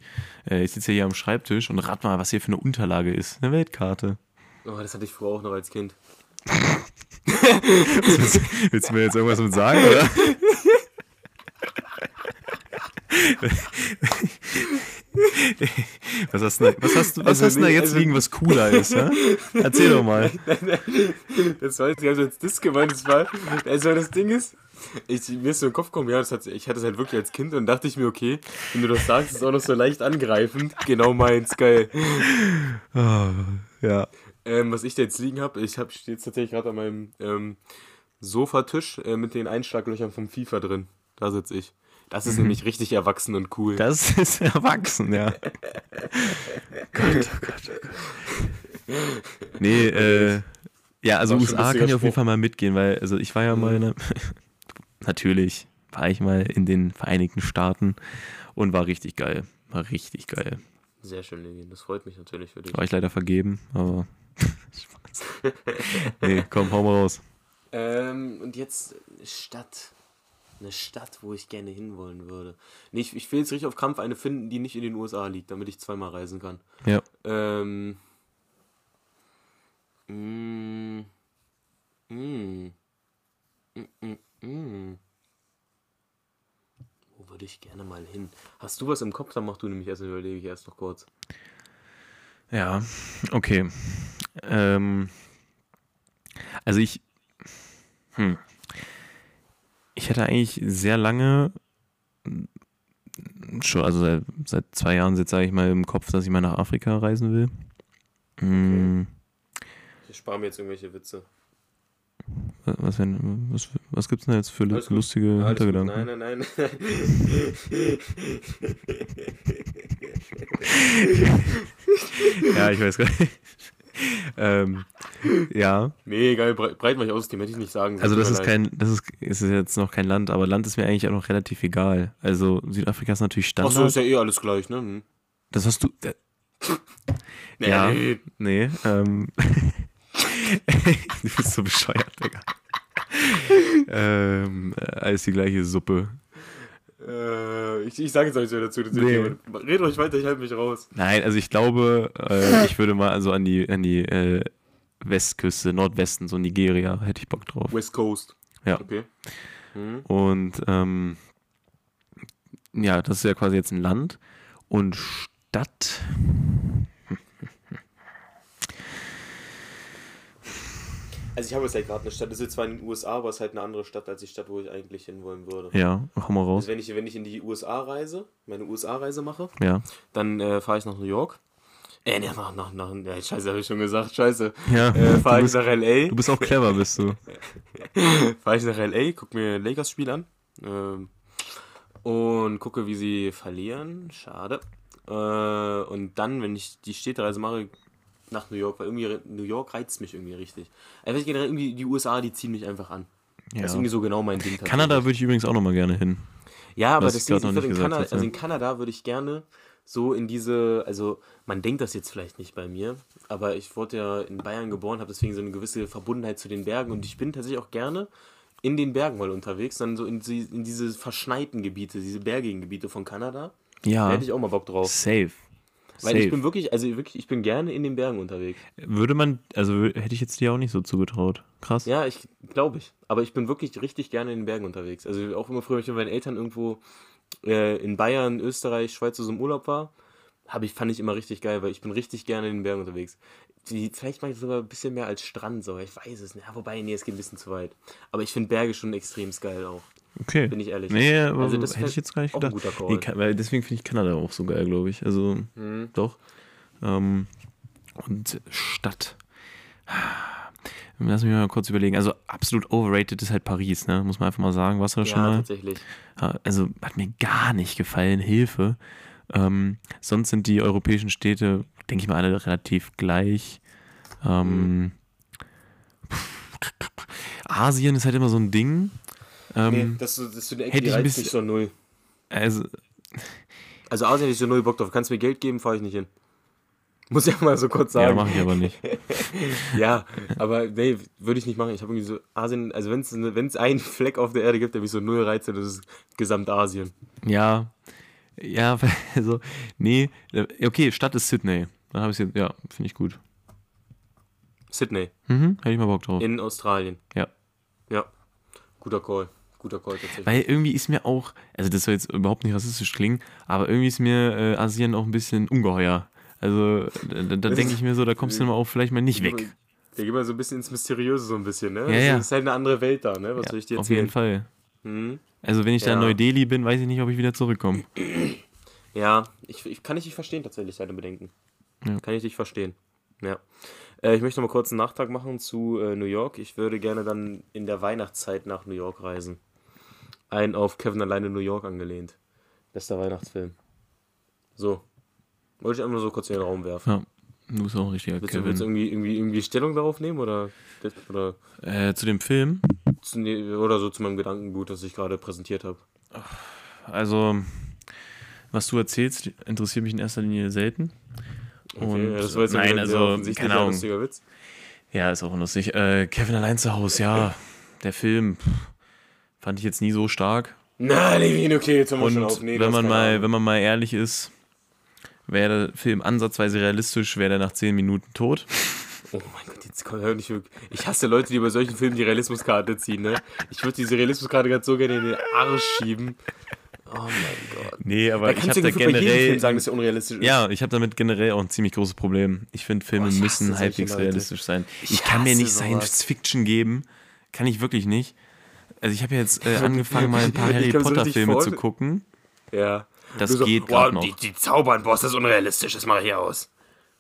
Äh, ich sitze hier am Schreibtisch und rat mal, was hier für eine Unterlage ist. Eine Weltkarte. Oh, das hatte ich früher auch noch als Kind. Willst du mir jetzt irgendwas mit sagen, oder? was hast du, denn- was hast was Also hast du da jetzt also- liegen, was cooler ist? Ja? Erzähl doch mal. Das war jetzt gar nicht als Diss gemeint, das war, also das Ding ist, ich, mir ist so im Kopf gekommen, ja, das hat, ich hatte es halt wirklich als Kind und dachte ich mir, okay, wenn du das sagst, ist es auch noch so leicht angreifend, genau meins, geil. Ja. Ähm, was ich da jetzt liegen habe, ich habe jetzt tatsächlich gerade an meinem ähm, Sofatisch äh, mit den Einschlaglöchern vom FIFA drin, da sitze ich. Das ist nämlich richtig erwachsen und cool. Das ist erwachsen, ja. Gott, oh Gott, oh Gott. Nee, äh, ja, also USA kann ich auf jeden. Fall mal mitgehen, weil, also ich war ja mal, in, natürlich war ich mal in den Vereinigten Staaten und war richtig geil. War richtig geil. Sehr schön, Levin, das freut mich natürlich für dich. War ich leider vergeben, aber. Spaß. nee, komm, hau mal raus. Ähm, und jetzt Stadt. Eine Stadt, wo ich gerne hinwollen würde. Nee, ich, ich will jetzt richtig auf Krampf eine finden, die nicht in den USA liegt, damit ich zweimal reisen kann. Ja. Ähm. Mm, mm, mm, mm, mm. Wo würde ich gerne mal hin? Hast du was im Kopf? Dann mach du nämlich erst, überlege ich erst noch kurz. Ja, okay. Ähm, also ich, hm, ich hatte eigentlich sehr lange, schon, also seit, seit zwei Jahren sage ich mal im Kopf, dass ich mal nach Afrika reisen will. Hm, Ich spare mir jetzt irgendwelche Witze. was, wenn, was, was gibt's denn jetzt für Alles gut. lustige gut. Hintergedanken? Nein, nein, nein. Ja, ich weiß gar nicht. Ähm, ja, nee, geil, breit, breit mal aus, dem hätte ich nicht sagen sollen. Also das ist kein, das ist, ist jetzt noch kein Land, aber Land ist mir eigentlich auch noch relativ egal. Also Südafrika ist natürlich Standard. so, ist ja eh alles gleich, ne? Hm. das hast du. Äh, Nee, Ja. nee. nee, ähm. du bist so bescheuert, Digga. ähm, äh, alles die gleiche Suppe. Äh, ich, ich sage jetzt nichts mehr dazu. Das Nee. Red ruhig weiter, ich halte mich raus. Nein, also ich glaube, äh, ich würde mal also an die, an die äh, Westküste, Nordwesten, so Nigeria, hätte ich Bock drauf. West Coast. Ja. Okay. Hm. Und ähm, ja, das ist ja quasi jetzt ein Land. Und Stadt. Also ich habe jetzt halt gerade eine Stadt, das ist jetzt zwar in den USA, aber es ist halt eine andere Stadt als die Stadt, wo ich eigentlich hinwollen würde. Ja, hau mal raus. Also wenn ich, wenn ich in die USA reise, meine USA-Reise mache, Ja. dann äh, fahre ich nach New York. Äh, nee, nach, nach, nach, ja, scheiße, habe ich schon gesagt, scheiße. Ja, Äh, fahre ich nach L.A., du bist auch clever, bist du. fahre ich nach L.A., gucke mir Lakers-Spiel an ähm, und gucke, wie sie verlieren. Schade. Äh, und dann, wenn ich die Städtereise mache, nach New York, weil irgendwie New York reizt mich irgendwie richtig. Einfach generell irgendwie die USA, die ziehen mich einfach an. Ja. Das ist irgendwie so genau mein Ding. Kanada würde ich übrigens auch noch mal gerne hin. Ja, aber das Ding ist, in Kanada, hatte. also in Kanada würde ich gerne so in diese, also man denkt das jetzt vielleicht nicht bei mir, aber ich wurde ja in Bayern geboren, habe deswegen so eine gewisse Verbundenheit zu den Bergen und ich bin tatsächlich auch gerne in den Bergen mal unterwegs, dann so in, die, in diese verschneiten Gebiete, diese bergigen Gebiete von Kanada. Da Ja, hätte ich auch mal Bock drauf. safe. Weil safe. ich bin wirklich, also wirklich, ich bin gerne in den Bergen unterwegs. Würde man, also hätte ich jetzt dir auch nicht so zugetraut. Krass. Ja, ich glaube ich. Aber ich bin wirklich richtig gerne in den Bergen unterwegs. Also auch immer früher, wenn ich mit meinen Eltern irgendwo äh, in Bayern, Österreich, Schweiz so im Urlaub war, Hab ich, fand ich immer richtig geil, weil ich bin richtig gerne in den Bergen unterwegs. Die, vielleicht mache ich sogar ein bisschen mehr als Strand, so, ich weiß es nicht. Ja, wobei, nee, es geht ein bisschen zu weit. Aber ich finde Berge schon extrem geil auch, Okay. bin ich ehrlich. Nee, aber Also das hätte ich jetzt gar nicht gedacht. Nee, weil deswegen finde ich Kanada auch so geil, glaube ich. Also, Mhm. doch. Ähm, und Stadt. Lass mich mal kurz überlegen. Also, absolut overrated ist halt Paris, ne? Muss man einfach mal sagen. Warst du da Ja, schon mal? tatsächlich. Ja, Also, hat mir gar nicht gefallen. Hilfe. Ähm, sonst sind die europäischen Städte, denke ich mal, alle relativ gleich. Ähm, Asien ist halt immer so ein Ding. Ähm, nee, das, das ist so eine Ecke, hätte die reizt mich so null. Also, Also Asien hätte ich so null Bock drauf. Kannst du mir Geld geben, fahre ich nicht hin. Muss ich mal so kurz ja, sagen. mache ich aber nicht. Ja, aber nee, würde ich nicht machen. Ich habe irgendwie so Asien, also wenn es einen Fleck auf der Erde gibt, der mich so null reizt, dann ist es Gesamtasien. Ja, ja, also, nee, äh, okay, Stadt ist Sydney. Dann habe ich jetzt, ja, finde ich gut. Sydney Mhm, hätte ich mal Bock drauf. in Australien. Ja. Ja. Guter Call. Guter Call tatsächlich. Weil irgendwie ist mir auch, also das soll jetzt überhaupt nicht rassistisch klingen, aber irgendwie ist mir äh, Asien auch ein bisschen ungeheuer. Also da, da denke ich mir so, da kommst du mal auch vielleicht mal nicht weg. Der geht mal so ein bisschen ins Mysteriöse, so ein bisschen, ne? Ja, Also, ja. Das ist halt eine andere Welt da, ne? Was soll ich dir Auf erzählen? jeden Fall. Hm? Also wenn ich da in Ja. Neu-Delhi bin, weiß ich nicht, ob ich wieder zurückkomme. Ja, ich, ich kann ich dich verstehen tatsächlich, deine Bedenken. Ja. Kann ich dich verstehen. Ja. Äh, ich möchte noch mal kurz einen Nachtrag machen zu äh, New York. Ich würde gerne dann in der Weihnachtszeit nach New York reisen. Ein auf Kevin alleine New York angelehnt. Bester Weihnachtsfilm. So. Wollte ich einfach nur so kurz in den Raum werfen. Ja, du bist auch ein richtiger Willst du, willst du Kevin. irgendwie, irgendwie, irgendwie Stellung darauf nehmen oder, oder, Äh, zu dem Film, zu, oder so zu meinem Gedankengut, das ich gerade präsentiert habe? also was du erzählst, interessiert mich in erster Linie selten. Und, ja, das war jetzt nein, also, keine Ahnung. lustiger Witz. Ja, ist auch lustig. Äh, Kevin allein zu Hause, ja, der Film pff, fand ich jetzt nie so stark. Na, Levin, okay, jetzt hören wir Und schon auf. Nee, du wenn man mal, Ahnung. wenn man mal ehrlich ist, wäre der Film ansatzweise realistisch, wäre der nach 10 Minuten tot. Oh mein Gott, jetzt komm, hör nicht wirklich. Ich hasse Leute, die bei solchen Filmen die Realismuskarte ziehen, ne? Ich würde diese Realismuskarte gerade so gerne in den Arsch schieben. Oh mein Gott. Nee, aber ich habe da generell. Sagen, dass er unrealistisch ist. ja, ich habe damit generell auch ein ziemlich großes Problem. Ich finde, Filme Boah, ich müssen halbwegs realistisch sein. Ich, Ich kann mir nicht. Science Fiction geben. Kann ich wirklich nicht. Also ich habe jetzt äh, angefangen, mal ein paar Harry kann so Potter richtig Filme vor- zu gucken. Ja. Das so, geht wow, gerade noch. Die, die zaubern, ist das unrealistisch, das mache ich hier aus.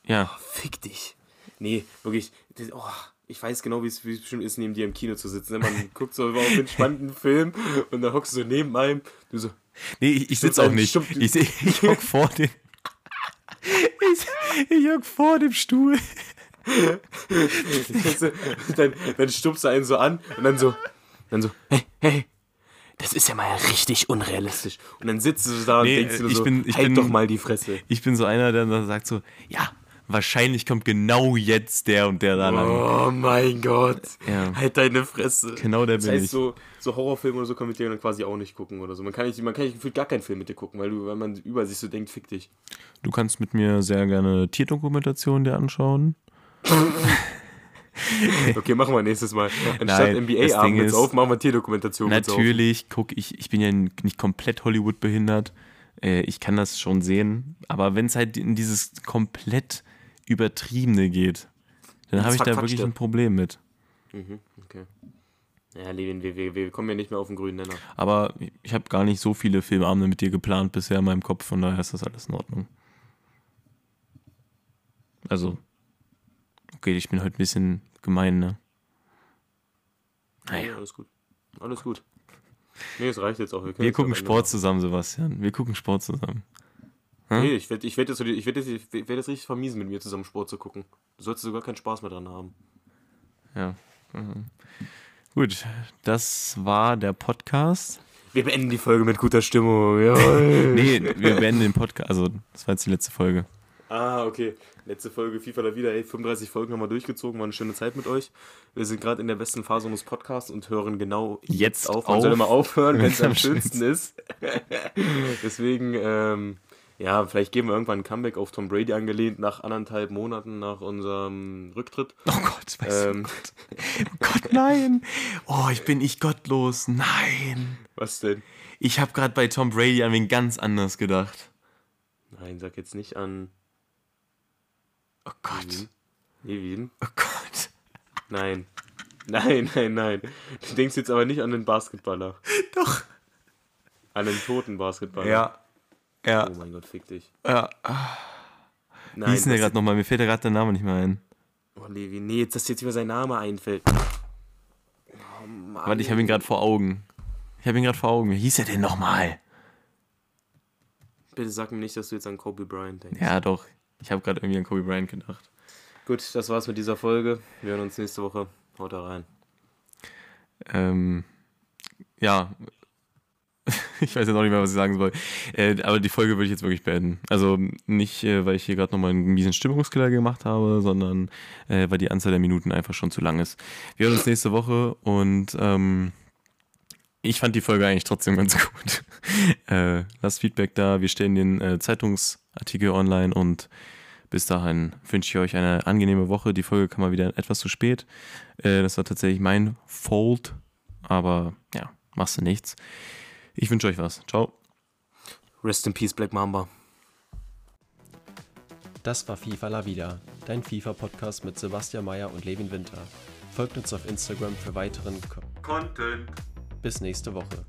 Ja, Fick dich. Nee, wirklich. Das, oh, ich weiß genau, wie es bestimmt ist, neben dir im Kino zu sitzen. Man guckt so auf einen spannenden Film und dann hockst du so neben einem. Du so, nee, ich, ich sitze auch nicht. Stumpf- Ich, ich hock vor dem. Ich, ich hock vor dem Stuhl. Dann, dann stupst du einen so an und dann so, dann so, hey, hey, das ist ja mal richtig unrealistisch. Und dann sitzt du da Nee, und denkst ich so, bin- ich halt bin- doch mal die Fresse. Ich bin so einer, der dann sagt so, ja, wahrscheinlich kommt genau jetzt der und der da lang. Oh mein Gott. Ja. Halt deine Fresse. Genau der Das bin heißt, ich. so, so Horrorfilme oder so kann mit dir dann quasi auch nicht gucken oder so. Man kann nicht, man kann nicht gefühlt gar keinen Film mit dir gucken, weil du, weil man über sich so denkt, fick dich. Du kannst mit mir sehr gerne Tierdokumentationen dir anschauen. Okay, machen wir nächstes Mal. Anstatt NBA-Abend jetzt auf, machen wir Tierdokumentation. Natürlich gucke ich, ich bin ja nicht komplett Hollywood behindert. Äh, ich kann das schon sehen. Aber wenn es halt in dieses komplett Übertriebene geht, dann habe ich da wirklich ein Problem mit. Mhm, okay. Ja, Levin, wir, wir, wir kommen ja nicht mehr auf den grünen Nenner. Aber ich habe gar nicht so viele Filmabende mit dir geplant bisher in meinem Kopf, von daher ist das alles in Ordnung. Also, okay, ich bin heute ein bisschen gemein, ne? Naja. Ja, alles gut. Alles gut. Nee, es reicht jetzt auch. Wir jetzt gucken Sport zusammen, Sebastian. Wir gucken Sport zusammen. machen. Nee, ich werde ich werd jetzt, ich werd jetzt, ich werd jetzt richtig vermiesen, mit mir zusammen Sport zu gucken. Du solltest sogar keinen Spaß mehr dran haben. Ja. Mhm. Gut, das war der Podcast. Wir beenden die Folge mit guter Stimmung. Nee, wir beenden den Podcast. Also, das war jetzt die letzte Folge. Ah, okay. Letzte Folge FIFA da wieder. Ey, 35 Folgen haben wir durchgezogen. War eine schöne Zeit mit euch. Wir sind gerade in der besten Phase unseres Podcasts und hören genau Jetzt auf. Man auf, soll immer aufhören, wenn es am schönsten ist. Deswegen, ähm, ja, vielleicht geben wir irgendwann ein Comeback auf Tom Brady angelehnt nach anderthalb Monaten nach unserem Rücktritt. Oh Gott, weißt Ähm, du, oh Gott, nein. Oh, ich bin ich gottlos. Nein. was denn? Ich habe gerade bei Tom Brady an wen ganz anders gedacht. Nein, sag jetzt nicht an Oh Gott. Levin. Levin. Oh Gott. Nein. Nein, nein, nein. Du denkst jetzt aber nicht an den Basketballer. Doch. An den toten Basketballer. Ja. Ja. Oh mein Gott, fick dich. ja. Nein, Wie hieß denn der gerade nochmal? Mir fällt der gerade der Name nicht mehr ein. Oh, Levi, nee, jetzt, dass dir jetzt über seinen Name einfällt. Oh, Mann. Warte, ich habe ihn gerade vor Augen. Ich habe ihn gerade vor Augen. Wie hieß er denn nochmal? Bitte sag mir nicht, dass du jetzt an Kobe Bryant denkst. Ja, doch. Ich habe gerade irgendwie an Kobe Bryant gedacht. Gut, das war's mit dieser Folge. Wir hören uns nächste Woche. Haut da rein. Ähm, ja. ich weiß jetzt auch nicht mehr, was ich sagen soll. Äh, aber die Folge würde ich jetzt wirklich beenden. Also nicht, äh, weil ich hier gerade nochmal einen miesen Stimmungskiller gemacht habe, sondern äh, weil die Anzahl der Minuten einfach schon zu lang ist. Wir hören uns nächste Woche und ähm, ich fand die Folge eigentlich trotzdem ganz gut. äh, lasst Feedback da. Wir stellen den äh, Zeitungsartikel online und bis dahin wünsche ich euch eine angenehme Woche. Die Folge kam mal wieder etwas zu spät. Äh, das war tatsächlich mein Fault. Aber ja, machst du nichts. Ich wünsche euch was. Ciao. Rest in Peace, Black Mamba. Das war FIFA La Vida, dein FIFA-Podcast mit Sebastian Mayer und Levin Winter. Folgt uns auf Instagram für weiteren Ko Content. Bis nächste Woche.